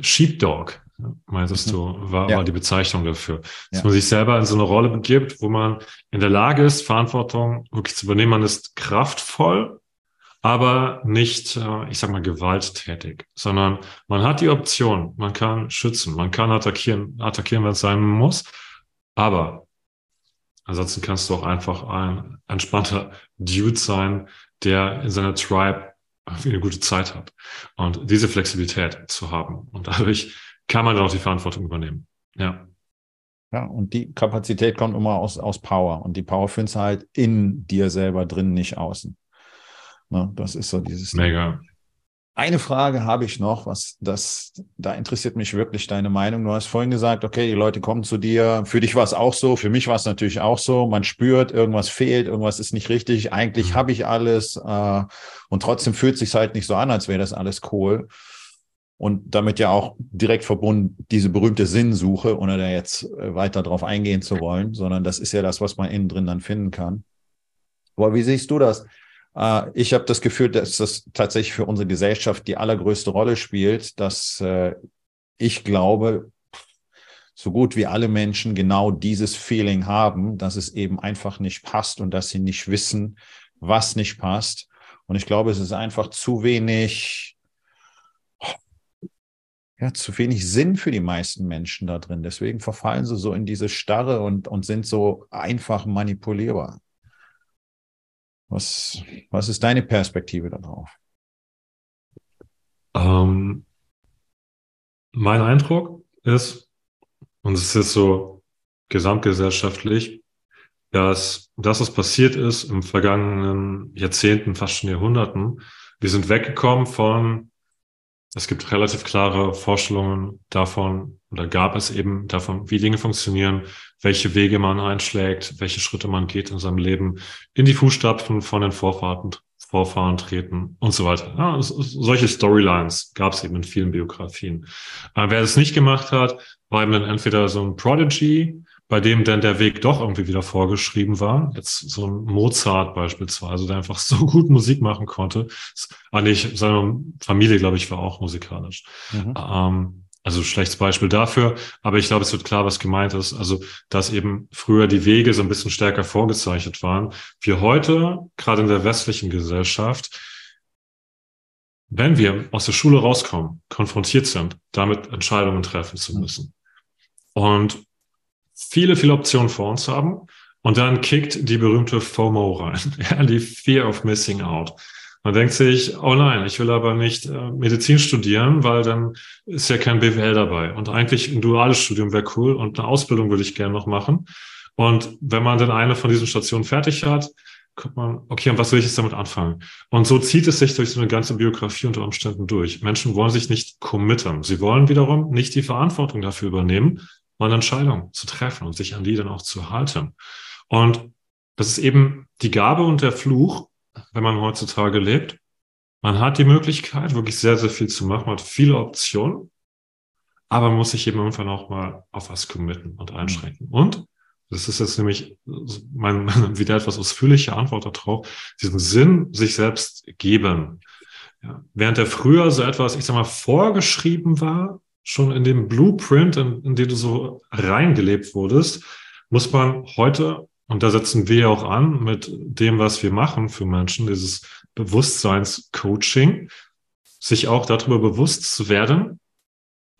C: Sheepdog, meintest mhm. du, war, ja. war die Bezeichnung dafür. Dass ja. man sich selber in so eine Rolle begibt, wo man in der Lage ist, Verantwortung wirklich zu übernehmen. Man ist kraftvoll, aber nicht, äh, ich sag mal, gewalttätig, sondern man hat die Option, man kann schützen, man kann attackieren, attackieren, wenn es sein muss, aber Ansonsten kannst du auch einfach ein entspannter Dude sein, der in seiner Tribe eine gute Zeit hat. Und diese Flexibilität zu haben. Und dadurch kann man dann auch die Verantwortung übernehmen. Ja.
B: Ja, und die Kapazität kommt immer aus, aus Power. Und die Power findest du halt in dir selber drin, nicht außen. Ne, das ist so dieses.
C: Mega.
B: Eine Frage habe ich noch, was das, da interessiert mich wirklich deine Meinung. Du hast vorhin gesagt, okay, die Leute kommen zu dir. Für dich war es auch so, für mich war es natürlich auch so. Man spürt, irgendwas fehlt, irgendwas ist nicht richtig. Eigentlich mhm. habe ich alles äh, und trotzdem fühlt es sich halt nicht so an, als wäre das alles cool. Und damit ja auch direkt verbunden diese berühmte Sinnsuche, ohne da jetzt äh, weiter drauf eingehen zu wollen, sondern das ist ja das, was man innen drin dann finden kann. Aber wie siehst du das? Äh, ich habe das Gefühl, dass das tatsächlich für unsere Gesellschaft die allergrößte Rolle spielt, dass äh, ich glaube, so gut wie alle Menschen genau dieses Feeling haben, dass es eben einfach nicht passt und dass sie nicht wissen, was nicht passt. Und ich glaube, es ist einfach zu wenig, ja, zu wenig Sinn für die meisten Menschen da drin. Deswegen verfallen sie so in diese Starre und, und sind so einfach manipulierbar. Was, was ist deine Perspektive darauf?
C: Ähm, mein Eindruck ist, und es ist so gesamtgesellschaftlich, dass das, was passiert ist im vergangenen Jahrzehnten, fast schon Jahrhunderten, wir sind weggekommen von es gibt relativ klare Vorstellungen davon, oder gab es eben davon, wie Dinge funktionieren, welche Wege man einschlägt, welche Schritte man geht in seinem Leben, in die Fußstapfen von den Vorfahren, Vorfahren treten und so weiter. Ja, solche Storylines gab es eben in vielen Biografien. Aber wer das nicht gemacht hat, war eben dann entweder so ein Prodigy, bei dem dann der Weg doch irgendwie wieder vorgeschrieben war. Jetzt so ein Mozart beispielsweise, der einfach *laughs* so gut Musik machen konnte. Ah, nee, seine Familie, glaube ich, war auch musikalisch. Mhm. Ähm, also schlechtes Beispiel dafür, aber ich glaube, es wird klar, was gemeint ist. Also, dass eben früher die Wege so ein bisschen stärker vorgezeichnet waren. Wir heute, gerade in der westlichen Gesellschaft, wenn wir aus der Schule rauskommen, konfrontiert sind, damit Entscheidungen treffen zu müssen und viele, viele Optionen vor uns haben und dann kickt die berühmte FOMO rein, *laughs* ja, die Fear of Missing Out. Man denkt sich, oh nein, ich will aber nicht äh, Medizin studieren, weil dann ist ja kein BWL dabei. Und eigentlich ein duales Studium wäre cool und eine Ausbildung würde ich gerne noch machen. Und wenn man dann eine von diesen Stationen fertig hat, guckt man, okay, und was will ich jetzt damit anfangen? Und so zieht es sich durch so eine ganze Biografie unter Umständen durch. Menschen wollen sich nicht committen. Sie wollen wiederum nicht die Verantwortung dafür übernehmen, mal Entscheidungen zu treffen und sich an die dann auch zu halten. Und das ist eben die Gabe und der Fluch, wenn man heutzutage lebt. Man hat die Möglichkeit, wirklich sehr, sehr viel zu machen, man hat viele Optionen, aber man muss sich eben irgendwann auch mal auf was committen und einschränken. Und das ist jetzt nämlich mein, *laughs* wieder etwas ausführliche Antwort darauf, diesen Sinn sich selbst geben. Ja. Während der früher so etwas, ich sag mal, vorgeschrieben war, schon in dem Blueprint, in, in den du so reingelebt wurdest, muss man heute, und da setzen wir auch an mit dem, was wir machen für Menschen, dieses Bewusstseinscoaching, sich auch darüber bewusst zu werden,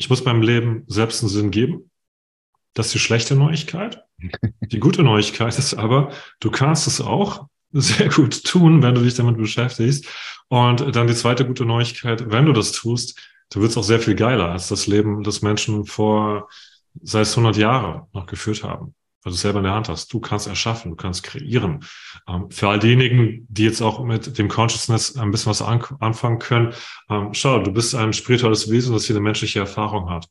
C: ich muss meinem Leben selbst einen Sinn geben. Das ist die schlechte Neuigkeit. Die gute *laughs* Neuigkeit ist aber, du kannst es auch sehr gut tun, wenn du dich damit beschäftigst. Und dann die zweite gute Neuigkeit, wenn du das tust, du wirst auch sehr viel geiler als das Leben, das Menschen vor, sei es 100 Jahre noch geführt haben. Weil du es selber in der Hand hast. Du kannst erschaffen, du kannst kreieren. Ähm, für all diejenigen, die jetzt auch mit dem Consciousness ein bisschen was an, anfangen können, ähm, schau, du bist ein spirituelles Wesen, das hier eine menschliche Erfahrung hat.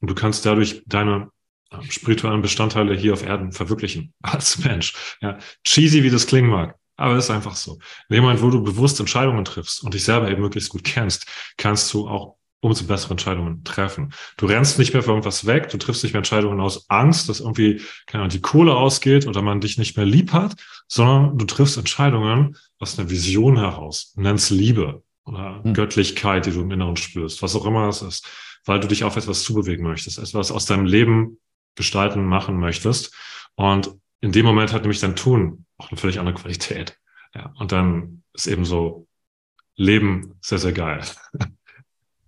C: Und du kannst dadurch deine ähm, spirituellen Bestandteile hier auf Erden verwirklichen *laughs* als Mensch. Ja, cheesy wie das klingen mag. Aber es ist einfach so. In dem Moment, wo du bewusst Entscheidungen triffst und dich selber eben möglichst gut kennst, kannst du auch umso bessere Entscheidungen treffen. Du rennst nicht mehr für irgendwas weg, du triffst nicht mehr Entscheidungen aus Angst, dass irgendwie keine Ahnung, die Kohle ausgeht oder man dich nicht mehr lieb hat, sondern du triffst Entscheidungen aus einer Vision heraus. Nenn's Liebe oder hm. Göttlichkeit, die du im Inneren spürst, was auch immer es ist, weil du dich auf etwas zubewegen möchtest, etwas aus deinem Leben gestalten, machen möchtest. Und in dem Moment hat nämlich dein Tun auch eine völlig andere Qualität. Ja, und dann ist eben so Leben sehr, sehr geil. *laughs*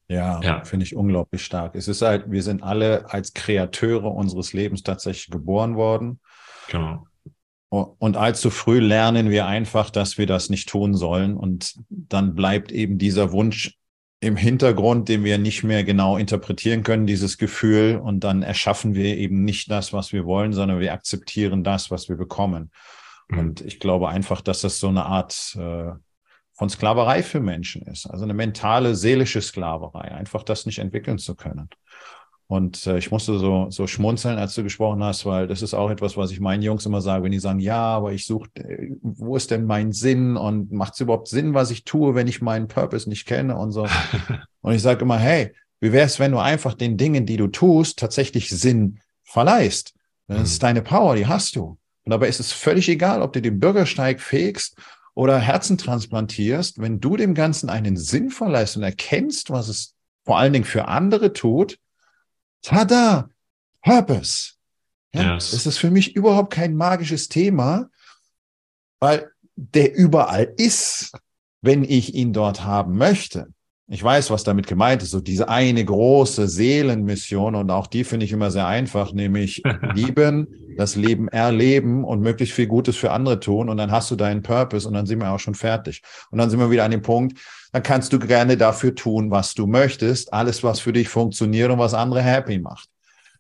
B: Ja, ja. finde ich unglaublich stark. Es ist halt, wir sind alle als Kreateure unseres Lebens tatsächlich geboren worden. Genau. Und allzu früh lernen wir einfach, dass wir das nicht tun sollen. Und dann bleibt eben dieser Wunsch im Hintergrund, den wir nicht mehr genau interpretieren können, dieses Gefühl. Und dann erschaffen wir eben nicht das, was wir wollen, sondern wir akzeptieren das, was wir bekommen. Mhm. Und ich glaube einfach, dass das so eine Art äh, von Sklaverei für Menschen ist. Also eine mentale, seelische Sklaverei, einfach das nicht entwickeln zu können. Und äh, ich musste so, so schmunzeln, als du gesprochen hast, weil das ist auch etwas, was ich meinen Jungs immer sage, wenn die sagen, ja, aber ich suche, äh, wo ist denn mein Sinn und macht es überhaupt Sinn, was ich tue, wenn ich meinen Purpose nicht kenne und so. *laughs* und ich sage immer, hey, wie wäre es, wenn du einfach den Dingen, die du tust, tatsächlich Sinn verleihst? Das ist mhm. deine Power, die hast du. Und dabei ist es völlig egal, ob du den Bürgersteig fegst oder Herzen transplantierst, wenn du dem Ganzen einen Sinn verleihst und erkennst, was es vor allen Dingen für andere tut, tada, Purpose. Ja, yes. Das ist für mich überhaupt kein magisches Thema, weil der überall ist, wenn ich ihn dort haben möchte. Ich weiß, was damit gemeint ist, so diese eine große Seelenmission und auch die finde ich immer sehr einfach, nämlich *laughs* lieben, das Leben erleben und möglichst viel Gutes für andere tun und dann hast du deinen Purpose und dann sind wir auch schon fertig. Und dann sind wir wieder an dem Punkt, dann kannst du gerne dafür tun, was du möchtest, alles, was für dich funktioniert und was andere happy macht.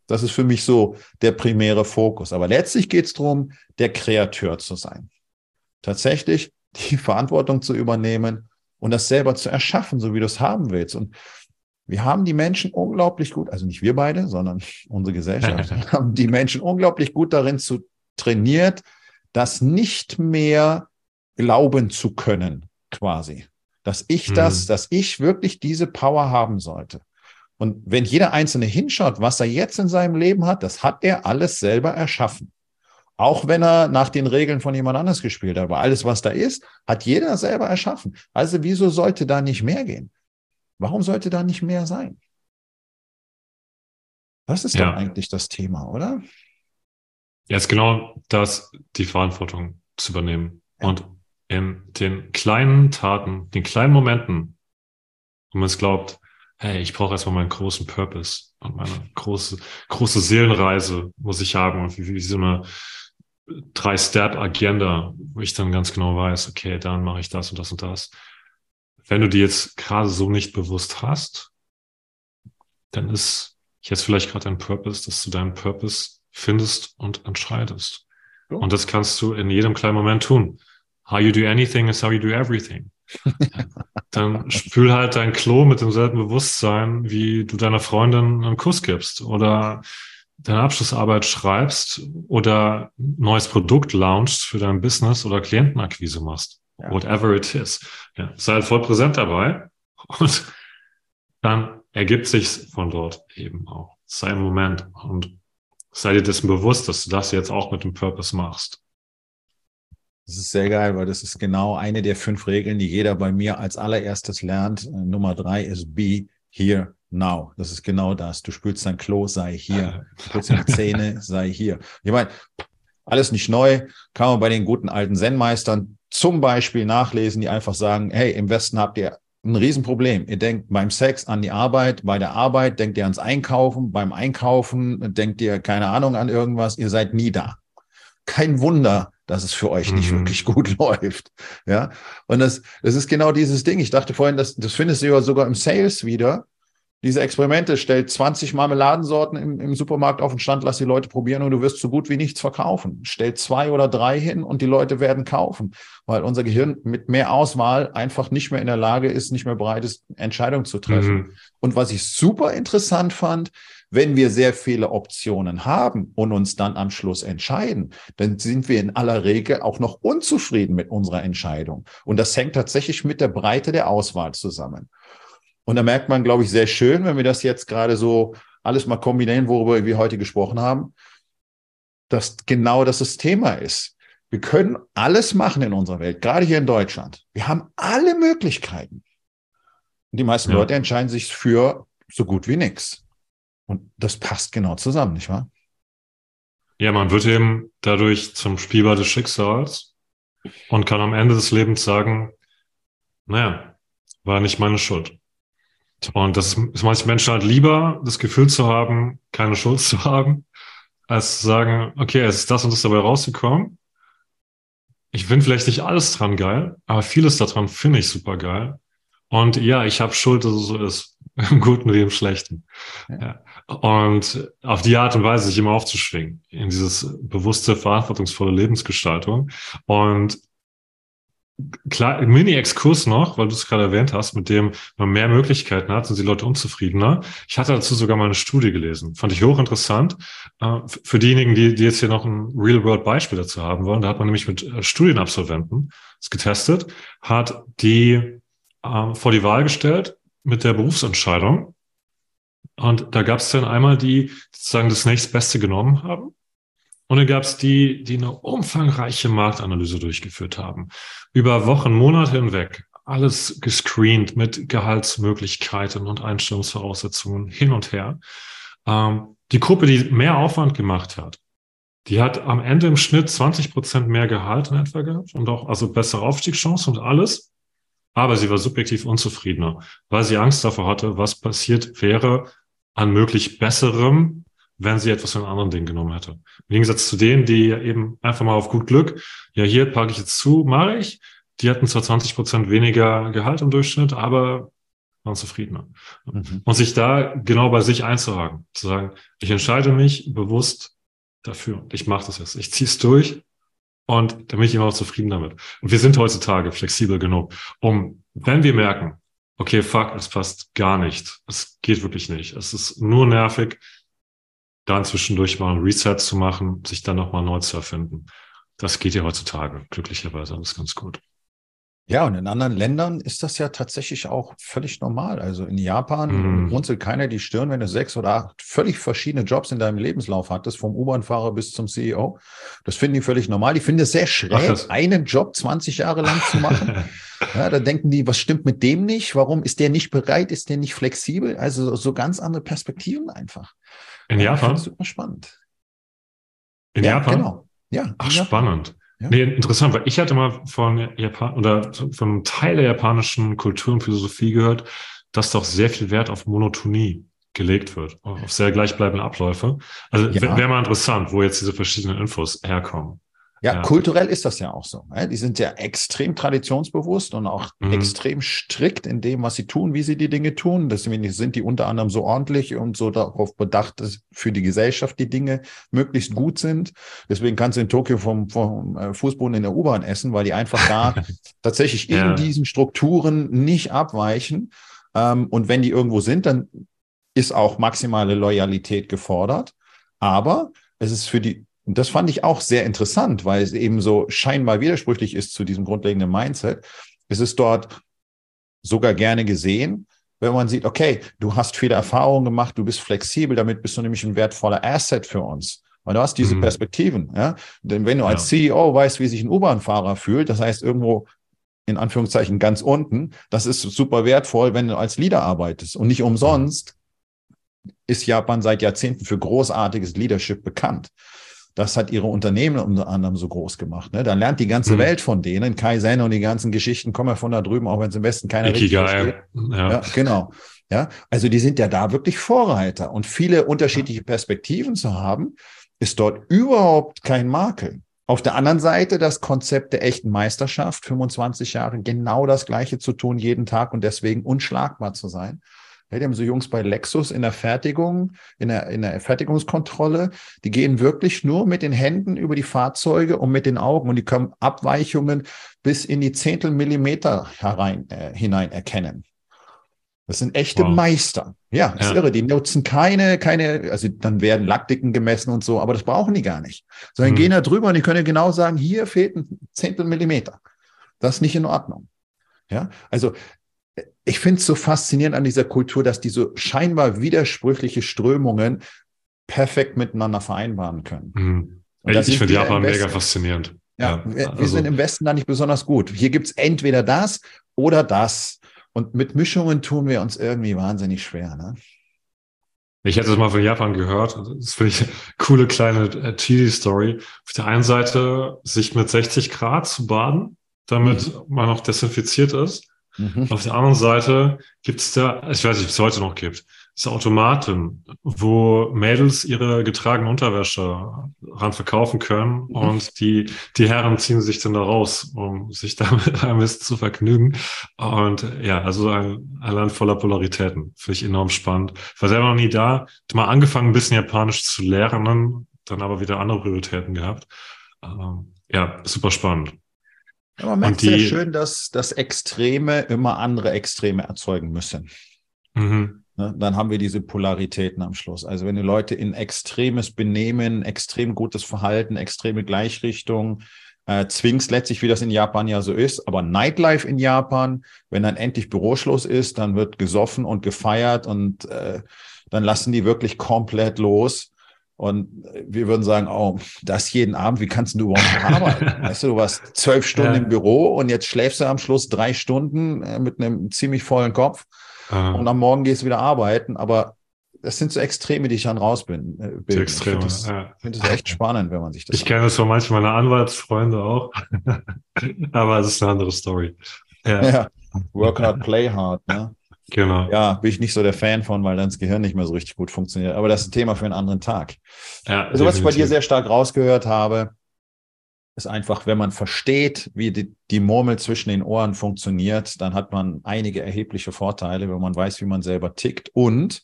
B: Das ist für mich so der primäre Fokus. Aber letztlich geht es darum, der Kreateur zu sein. Tatsächlich die Verantwortung zu übernehmen und das selber zu erschaffen, so wie du es haben willst. Und wir haben die Menschen unglaublich gut, also nicht wir beide, sondern *laughs* unsere Gesellschaft, *laughs* haben die Menschen unglaublich gut darin zu trainiert, das nicht mehr glauben zu können, quasi. Dass ich mhm. das, dass ich wirklich diese Power haben sollte. Und wenn jeder Einzelne hinschaut, was er jetzt in seinem Leben hat, das hat er alles selber erschaffen. Auch wenn er nach den Regeln von jemand anders gespielt hat. Aber alles, was da ist, hat jeder selber erschaffen. Also wieso sollte da nicht mehr gehen? Warum sollte da nicht mehr sein? Das ist ja. doch eigentlich das Thema, oder?
C: Jetzt genau das, die Verantwortung zu übernehmen ja. und in den kleinen Taten, den kleinen Momenten und man es glaubt, hey, ich brauche erstmal meinen großen Purpose und meine große, große Seelenreise muss ich haben und wie, wie so eine Drei-Step-Agenda, wo ich dann ganz genau weiß, okay, dann mache ich das und das und das. Wenn du die jetzt gerade so nicht bewusst hast, dann ist jetzt vielleicht gerade dein Purpose, dass du deinen Purpose findest und entscheidest. Ja. Und das kannst du in jedem kleinen Moment tun. How you do anything is how you do everything. *laughs* dann spül halt dein Klo mit demselben Bewusstsein, wie du deiner Freundin einen Kuss gibst oder deine Abschlussarbeit schreibst oder neues Produkt launchst für dein Business oder Klientenakquise machst. Ja. Whatever it is. Ja, sei halt voll präsent dabei und dann ergibt sich von dort eben auch. Sei im Moment und sei dir dessen bewusst, dass du das jetzt auch mit dem Purpose machst.
B: Das ist sehr geil, weil das ist genau eine der fünf Regeln, die jeder bei mir als allererstes lernt. Nummer drei ist be here now. Das ist genau das. Du spülst dein Klo, sei hier. Du spülst deine Zähne, *laughs* sei hier. Ich meine, alles nicht neu, kann man bei den guten alten Zen-Meistern zum Beispiel nachlesen, die einfach sagen, hey, im Westen habt ihr ein Riesenproblem. Ihr denkt beim Sex an die Arbeit, bei der Arbeit denkt ihr ans Einkaufen, beim Einkaufen denkt ihr keine Ahnung an irgendwas, ihr seid nie da. Kein Wunder, dass es für euch nicht mhm. wirklich gut *laughs* läuft. Ja. Und das, das ist genau dieses Ding. Ich dachte vorhin, das, das findest du ja sogar im Sales wieder diese Experimente, stellt 20 Marmeladensorten im, im, Supermarkt auf den Stand, lass die Leute probieren und du wirst so gut wie nichts verkaufen. Stellt zwei oder drei hin und die Leute werden kaufen, weil unser Gehirn mit mehr Auswahl einfach nicht mehr in der Lage ist, nicht mehr bereit ist, Entscheidungen zu treffen. Mhm. Und was ich super interessant fand, wenn wir sehr viele Optionen haben und uns dann am Schluss entscheiden, dann sind wir in aller Regel auch noch unzufrieden mit unserer Entscheidung. Und das hängt tatsächlich mit der Breite der Auswahl zusammen. Und da merkt man, glaube ich, sehr schön, wenn wir das jetzt gerade so alles mal kombinieren, worüber wir heute gesprochen haben, dass genau das das Thema ist. Wir können alles machen in unserer Welt, gerade hier in Deutschland. Wir haben alle Möglichkeiten. Und die meisten ja. Leute entscheiden sich für so gut wie nichts. Und das passt genau zusammen, nicht wahr?
C: Ja, man wird eben dadurch zum Spielball des Schicksals und kann am Ende des Lebens sagen, naja, war nicht meine Schuld. Und das ist manchen Menschen halt lieber, das Gefühl zu haben, keine Schuld zu haben, als zu sagen, okay, es ist das und das dabei rausgekommen. Ich finde vielleicht nicht alles dran geil, aber vieles daran finde ich super geil. Und ja, ich habe Schuld, dass es so ist. *laughs* Im Guten wie im Schlechten. Ja. Und auf die Art und Weise sich immer aufzuschwingen in dieses bewusste, verantwortungsvolle Lebensgestaltung. Und klar, Mini-Exkurs noch, weil du es gerade erwähnt hast, mit dem man mehr Möglichkeiten hat, sind die Leute unzufriedener. Ich hatte dazu sogar mal eine Studie gelesen. Fand ich hochinteressant. Äh, für diejenigen, die, die jetzt hier noch ein Real-World-Beispiel dazu haben wollen, da hat man nämlich mit äh, Studienabsolventen es getestet, hat die ähm, vor die Wahl gestellt mit der Berufsentscheidung. Und da gab es dann einmal die, sozusagen das nächstbeste genommen haben und dann gab es die, die eine umfangreiche Marktanalyse durchgeführt haben. Über Wochen, Monate hinweg. Alles gescreent mit Gehaltsmöglichkeiten und Einstellungsvoraussetzungen hin und her. Ähm, die Gruppe, die mehr Aufwand gemacht hat, die hat am Ende im Schnitt 20 Prozent mehr Gehalt in etwa gehabt und auch also bessere Aufstiegschancen und alles. Aber sie war subjektiv unzufriedener, weil sie Angst davor hatte, was passiert wäre an möglich besserem wenn sie etwas von anderen Dingen genommen hätte. Im Gegensatz zu denen, die eben einfach mal auf gut Glück, ja, hier packe ich jetzt zu, mache ich. Die hatten zwar 20 Prozent weniger Gehalt im Durchschnitt, aber waren zufriedener. Mhm. Und sich da genau bei sich einzuhaken, zu sagen, ich entscheide mich bewusst dafür. Ich mache das jetzt. Ich ziehe es durch und dann bin ich immer auch zufrieden damit. Und wir sind heutzutage flexibel genug, um, wenn wir merken, okay, fuck, es passt gar nicht. Es geht wirklich nicht. Es ist nur nervig dann zwischendurch mal ein Reset zu machen, sich dann nochmal neu zu erfinden. Das geht ja heutzutage glücklicherweise alles ganz gut.
B: Ja, und in anderen Ländern ist das ja tatsächlich auch völlig normal. Also in Japan mm. runzelt keiner die Stirn, wenn du sechs oder acht völlig verschiedene Jobs in deinem Lebenslauf hattest, vom U-Bahn-Fahrer bis zum CEO. Das finden die völlig normal. Die finden es sehr schräg, einen Job 20 Jahre lang zu machen. *laughs* ja, da denken die, was stimmt mit dem nicht? Warum ist der nicht bereit? Ist der nicht flexibel? Also so ganz andere Perspektiven einfach.
C: In Japan?
B: Super spannend.
C: In ja, Japan?
B: Genau. Ja.
C: Ach, spannend. Ja. Nee, interessant, weil ich hatte mal von Japan oder von einem Teil der japanischen Kultur und Philosophie gehört, dass doch sehr viel Wert auf Monotonie gelegt wird, auf sehr gleichbleibende Abläufe. Also ja. wäre mal interessant, wo jetzt diese verschiedenen Infos herkommen.
B: Ja, ja, kulturell ist das ja auch so. Die sind ja extrem traditionsbewusst und auch mhm. extrem strikt in dem, was sie tun, wie sie die Dinge tun. Deswegen sind die unter anderem so ordentlich und so darauf bedacht, dass für die Gesellschaft die Dinge möglichst gut sind. Deswegen kannst du in Tokio vom, vom äh, Fußboden in der U-Bahn essen, weil die einfach da *laughs* tatsächlich in ja. diesen Strukturen nicht abweichen. Ähm, und wenn die irgendwo sind, dann ist auch maximale Loyalität gefordert. Aber es ist für die und das fand ich auch sehr interessant, weil es eben so scheinbar widersprüchlich ist zu diesem grundlegenden Mindset. Es ist dort sogar gerne gesehen, wenn man sieht, okay, du hast viele Erfahrungen gemacht, du bist flexibel, damit bist du nämlich ein wertvoller Asset für uns. Weil du hast diese mhm. Perspektiven. Ja? Denn wenn du als ja. CEO weißt, wie sich ein U-Bahn-Fahrer fühlt, das heißt irgendwo in Anführungszeichen ganz unten, das ist super wertvoll, wenn du als Leader arbeitest. Und nicht umsonst ist Japan seit Jahrzehnten für großartiges Leadership bekannt. Das hat ihre Unternehmen unter anderem so groß gemacht. Ne? Dann lernt die ganze mhm. Welt von denen. Kai Kaizen und die ganzen Geschichten kommen ja von da drüben, auch wenn es im Westen keiner richtig versteht. Ja. ja, genau. Ja, also die sind ja da wirklich Vorreiter und viele unterschiedliche Perspektiven zu haben, ist dort überhaupt kein Makel. Auf der anderen Seite das Konzept der echten Meisterschaft, 25 Jahre genau das Gleiche zu tun jeden Tag und deswegen unschlagbar zu sein. Ja, die haben so Jungs bei Lexus in der Fertigung, in der, in der Fertigungskontrolle. Die gehen wirklich nur mit den Händen über die Fahrzeuge und mit den Augen und die können Abweichungen bis in die Zehntel Millimeter herein, äh, hinein erkennen. Das sind echte wow. Meister. Ja, ist ja. irre. Die nutzen keine, keine, also dann werden Lackdicken gemessen und so, aber das brauchen die gar nicht. Sondern hm. gehen da drüber und die können genau sagen, hier fehlt ein Zehntel Millimeter. Das ist nicht in Ordnung. Ja, also ich finde es so faszinierend an dieser Kultur, dass diese scheinbar widersprüchliche Strömungen perfekt miteinander vereinbaren können.
C: Mhm. Ich finde Japan mega faszinierend.
B: Ja, ja wir, also. wir, sind im Westen da nicht besonders gut. Hier gibt es entweder das oder das. Und mit Mischungen tun wir uns irgendwie wahnsinnig schwer. Ne?
C: Ich hätte es mal von Japan gehört. Das finde ich eine coole kleine äh, Chili-Story. Auf der einen Seite sich mit 60 Grad zu baden, damit mhm. man auch desinfiziert ist. Mhm. Auf der anderen Seite gibt es da, ich weiß nicht, ob es heute noch gibt, so Automaten, wo Mädels ihre getragene Unterwäsche ran verkaufen können mhm. und die, die Herren ziehen sich dann da raus, um sich *laughs* damit ein bisschen zu vergnügen. Und ja, also ein, ein Land voller Polaritäten. Finde ich enorm spannend. War selber noch nie da. Mal angefangen, ein bisschen Japanisch zu lernen, dann aber wieder andere Prioritäten gehabt. Ähm, ja, super spannend.
B: Ja, man merkt die, sehr schön, dass, dass Extreme immer andere Extreme erzeugen müssen. Mhm. Ne, dann haben wir diese Polaritäten am Schluss. Also wenn die Leute in extremes Benehmen, extrem gutes Verhalten, extreme Gleichrichtung, äh, zwingst letztlich, wie das in Japan ja so ist, aber Nightlife in Japan, wenn dann endlich Büroschluss ist, dann wird gesoffen und gefeiert und äh, dann lassen die wirklich komplett los. Und wir würden sagen, oh, das jeden Abend, wie kannst du überhaupt arbeiten? *laughs* weißt du, du warst zwölf Stunden ja. im Büro und jetzt schläfst du am Schluss drei Stunden äh, mit einem ziemlich vollen Kopf ah. und am Morgen gehst du wieder arbeiten. Aber das sind so Extreme, die ich dann rausbinden.
C: Äh, Extreme,
B: ich finde
C: ja.
B: find das echt spannend, wenn man sich das
C: Ich kenne das von manchen meiner Anwaltsfreunde auch. *laughs* Aber es ist eine andere Story.
B: Ja. ja. Work hard, play hard. Ne? Genau. Ja, bin ich nicht so der Fan von, weil dann das Gehirn nicht mehr so richtig gut funktioniert. Aber das ist ein Thema für einen anderen Tag. Ja, also, was ich bei dir sehr stark rausgehört habe, ist einfach, wenn man versteht, wie die, die Murmel zwischen den Ohren funktioniert, dann hat man einige erhebliche Vorteile, wenn man weiß, wie man selber tickt und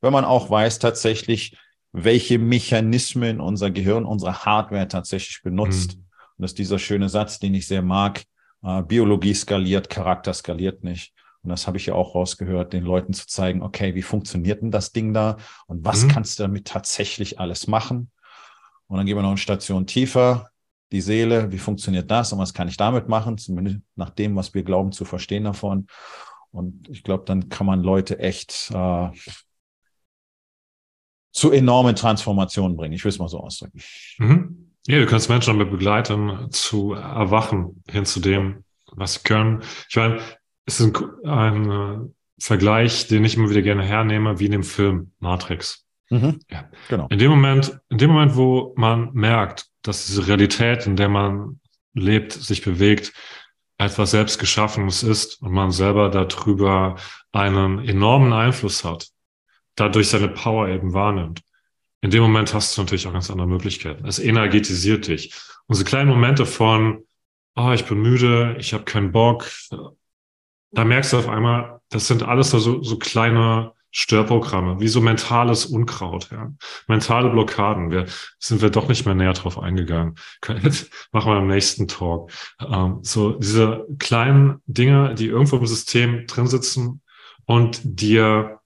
B: wenn man auch weiß tatsächlich, welche Mechanismen unser Gehirn, unsere Hardware tatsächlich benutzt. Mhm. Und das ist dieser schöne Satz, den ich sehr mag. Äh, Biologie skaliert, Charakter skaliert nicht. Und das habe ich ja auch rausgehört, den Leuten zu zeigen, okay, wie funktioniert denn das Ding da und was mhm. kannst du damit tatsächlich alles machen? Und dann gehen wir noch eine Station tiefer, die Seele, wie funktioniert das und was kann ich damit machen, zumindest nach dem, was wir glauben zu verstehen davon. Und ich glaube, dann kann man Leute echt äh, zu enormen Transformationen bringen. Ich will es mal so ausdrücken.
C: Mhm. Ja, du kannst Menschen damit begleiten, zu erwachen hin zu dem, was sie können. Ich meine, es ist ein, ein äh, Vergleich, den ich immer wieder gerne hernehme, wie in dem Film Matrix. Mhm, ja. genau. In dem Moment, in dem Moment, wo man merkt, dass diese Realität, in der man lebt, sich bewegt, etwas selbstgeschaffenes ist und man selber darüber einen enormen Einfluss hat, dadurch seine Power eben wahrnimmt, in dem Moment hast du natürlich auch ganz andere Möglichkeiten. Es energetisiert dich. Und so kleine Momente von, oh, ich bin müde, ich habe keinen Bock, da merkst du auf einmal, das sind alles so, so kleine Störprogramme, wie so mentales Unkraut, ja. Mentale Blockaden. Wir sind wir doch nicht mehr näher drauf eingegangen. *laughs* Machen wir im nächsten Talk. Ähm, so diese kleinen Dinge, die irgendwo im System drin sitzen und dir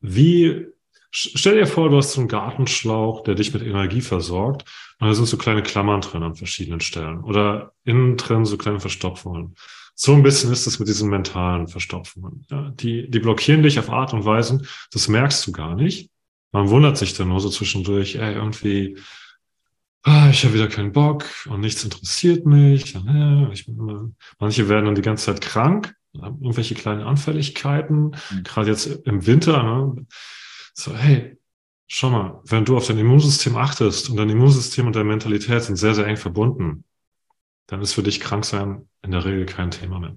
C: wie Stell dir vor, du hast so einen Gartenschlauch, der dich mit Energie versorgt. Und da sind so kleine Klammern drin an verschiedenen Stellen. Oder innen drin so kleine Verstopfungen. So ein bisschen ist es mit diesen mentalen Verstopfungen. Ja, die, die blockieren dich auf Art und Weise, das merkst du gar nicht. Man wundert sich dann nur so zwischendurch, ey, irgendwie, ah, ich habe wieder keinen Bock und nichts interessiert mich. Ich, manche werden dann die ganze Zeit krank, haben irgendwelche kleinen Anfälligkeiten, mhm. gerade jetzt im Winter. Ne? So, hey, schau mal, wenn du auf dein Immunsystem achtest und dein Immunsystem und deine Mentalität sind sehr, sehr eng verbunden, dann ist für dich krank sein in der Regel kein Thema mehr.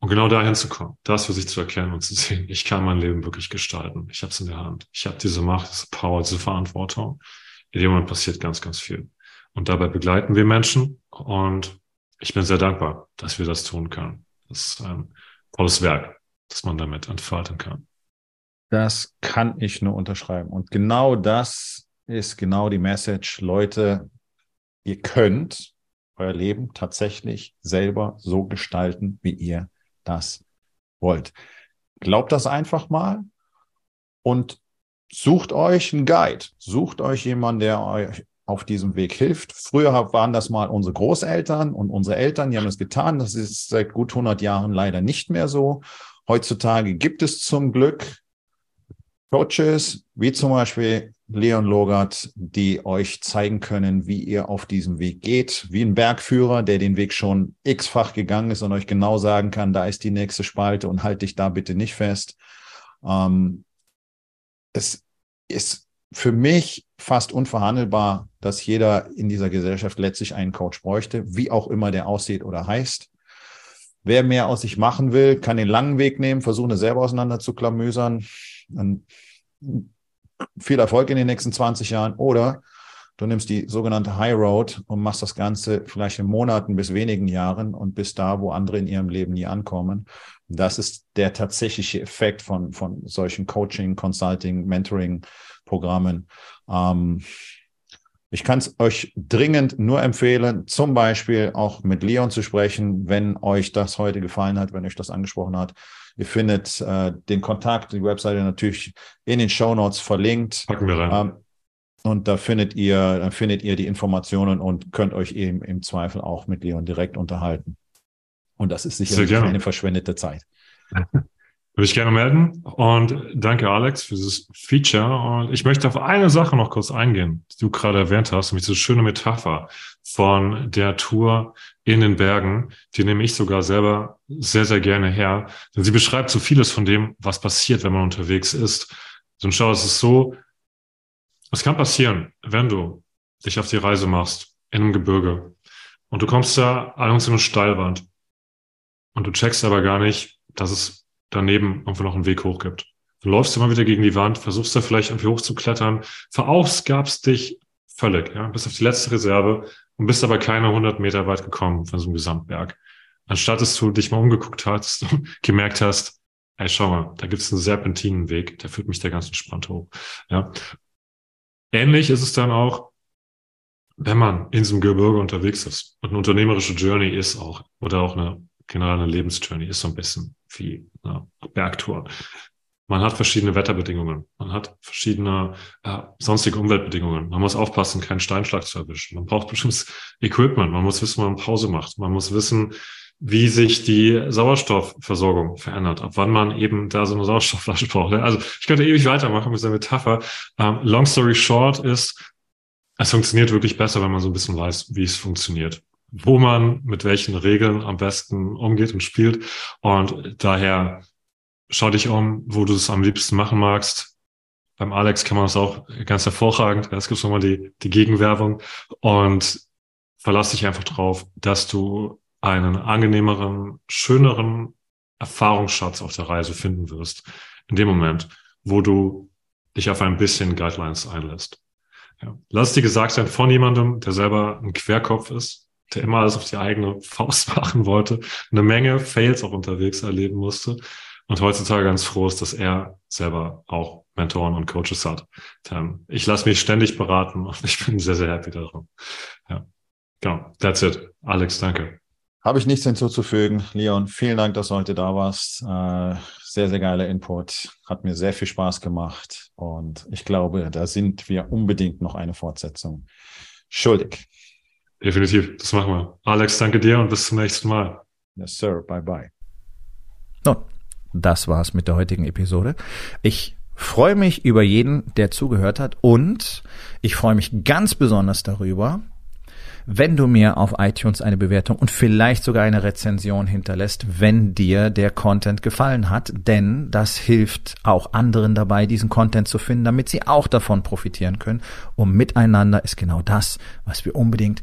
C: Und genau dahin zu kommen, das für sich zu erkennen und zu sehen, ich kann mein Leben wirklich gestalten. Ich habe es in der Hand. Ich habe diese Macht, diese Power, diese Verantwortung. In dem Moment passiert ganz, ganz viel. Und dabei begleiten wir Menschen. Und ich bin sehr dankbar, dass wir das tun können. Das ist ein tolles Werk, das man damit entfalten kann.
B: Das kann ich nur unterschreiben. Und genau das ist genau die Message. Leute, ihr könnt euer Leben tatsächlich selber so gestalten, wie ihr das wollt. Glaubt das einfach mal und sucht euch einen Guide. Sucht euch jemanden, der euch auf diesem Weg hilft. Früher waren das mal unsere Großeltern und unsere Eltern, die haben das getan. Das ist seit gut 100 Jahren leider nicht mehr so. Heutzutage gibt es zum Glück Coaches, wie zum Beispiel Leon Logert, die euch zeigen können, wie ihr auf diesem Weg geht, wie ein Bergführer, der den Weg schon x-fach gegangen ist und euch genau sagen kann, da ist die nächste Spalte und halt dich da bitte nicht fest. Ähm, es ist für mich fast unverhandelbar, dass jeder in dieser Gesellschaft letztlich einen Coach bräuchte, wie auch immer der aussieht oder heißt. Wer mehr aus sich machen will, kann den langen Weg nehmen, versuchen es selber auseinander zu klamüsern. Dann viel Erfolg in den nächsten 20 Jahren oder du nimmst die sogenannte High Road und machst das Ganze vielleicht in Monaten bis wenigen Jahren und bist da, wo andere in ihrem Leben nie ankommen. Das ist der tatsächliche Effekt von, von solchen Coaching, Consulting, Mentoring-Programmen. Ähm, ich kann es euch dringend nur empfehlen, zum Beispiel auch mit Leon zu sprechen, wenn euch das heute gefallen hat, wenn euch das angesprochen hat. Ihr findet äh, den Kontakt, die Webseite natürlich in den Show Notes verlinkt.
C: Packen wir rein. Ähm,
B: und da findet ihr, dann findet ihr die Informationen und könnt euch eben im Zweifel auch mit Leon direkt unterhalten. Und das ist sicherlich keine verschwendete Zeit. *laughs*
C: Würde ich gerne melden. Und danke, Alex, für dieses Feature. Und ich möchte auf eine Sache noch kurz eingehen, die du gerade erwähnt hast, nämlich diese schöne Metapher von der Tour in den Bergen. Die nehme ich sogar selber sehr, sehr gerne her. Denn sie beschreibt so vieles von dem, was passiert, wenn man unterwegs ist. Und schau, es ist so, es kann passieren, wenn du dich auf die Reise machst in einem Gebirge und du kommst da an so eine Steilwand und du checkst aber gar nicht, dass es daneben irgendwo noch einen Weg hoch gibt. Du läufst immer wieder gegen die Wand, versuchst da vielleicht irgendwie hochzuklettern, verausgabst dich völlig, ja, bis auf die letzte Reserve und bist aber keine 100 Meter weit gekommen von so einem Gesamtberg. Anstatt dass du dich mal umgeguckt hast und *laughs* gemerkt hast, ey, schau mal, da gibt es einen Serpentinenweg, der führt mich da ganz entspannt hoch. Ja. Ähnlich ist es dann auch, wenn man in so einem Gebirge unterwegs ist und eine unternehmerische Journey ist auch, oder auch eine generell eine Lebensjourney ist so ein bisschen wie eine Bergtour. Man hat verschiedene Wetterbedingungen, man hat verschiedene äh, sonstige Umweltbedingungen. Man muss aufpassen, keinen Steinschlag zu erwischen. Man braucht bestimmtes Equipment. Man muss wissen, wann man Pause macht. Man muss wissen, wie sich die Sauerstoffversorgung verändert, ab wann man eben da so eine Sauerstoffflasche braucht. Also ich könnte ewig weitermachen mit dieser Metapher. Ähm, long story short ist, es funktioniert wirklich besser, wenn man so ein bisschen weiß, wie es funktioniert wo man mit welchen Regeln am besten umgeht und spielt. Und daher schau dich um, wo du es am liebsten machen magst. Beim Alex kann man das auch ganz hervorragend. Es gibt nochmal die, die Gegenwerbung und verlass dich einfach drauf, dass du einen angenehmeren, schöneren Erfahrungsschatz auf der Reise finden wirst. In dem Moment, wo du dich auf ein bisschen Guidelines einlässt. Ja. Lass dir gesagt sein von jemandem, der selber ein Querkopf ist, der immer alles auf die eigene Faust *laughs* machen wollte, eine Menge Fails auch unterwegs erleben musste und heutzutage ganz froh ist, dass er selber auch Mentoren und Coaches hat. Ähm, ich lasse mich ständig beraten *laughs* und ich bin sehr, sehr happy darum. Ja, genau. That's it. Alex, danke.
D: Habe ich nichts hinzuzufügen. Leon, vielen Dank, dass du heute da warst. Äh, sehr, sehr geiler Input. Hat mir sehr viel Spaß gemacht. Und ich glaube, da sind wir unbedingt noch eine Fortsetzung schuldig.
C: Definitiv, das machen wir. Alex, danke dir und bis zum nächsten Mal.
D: Yes, sir. Bye, bye.
B: Nun, das war's mit der heutigen Episode. Ich freue mich über jeden, der zugehört hat und ich freue mich ganz besonders darüber, wenn du mir auf iTunes eine Bewertung und vielleicht sogar eine Rezension hinterlässt, wenn dir der Content gefallen hat, denn das hilft auch anderen dabei, diesen Content zu finden, damit sie auch davon profitieren können. Und miteinander ist genau das, was wir unbedingt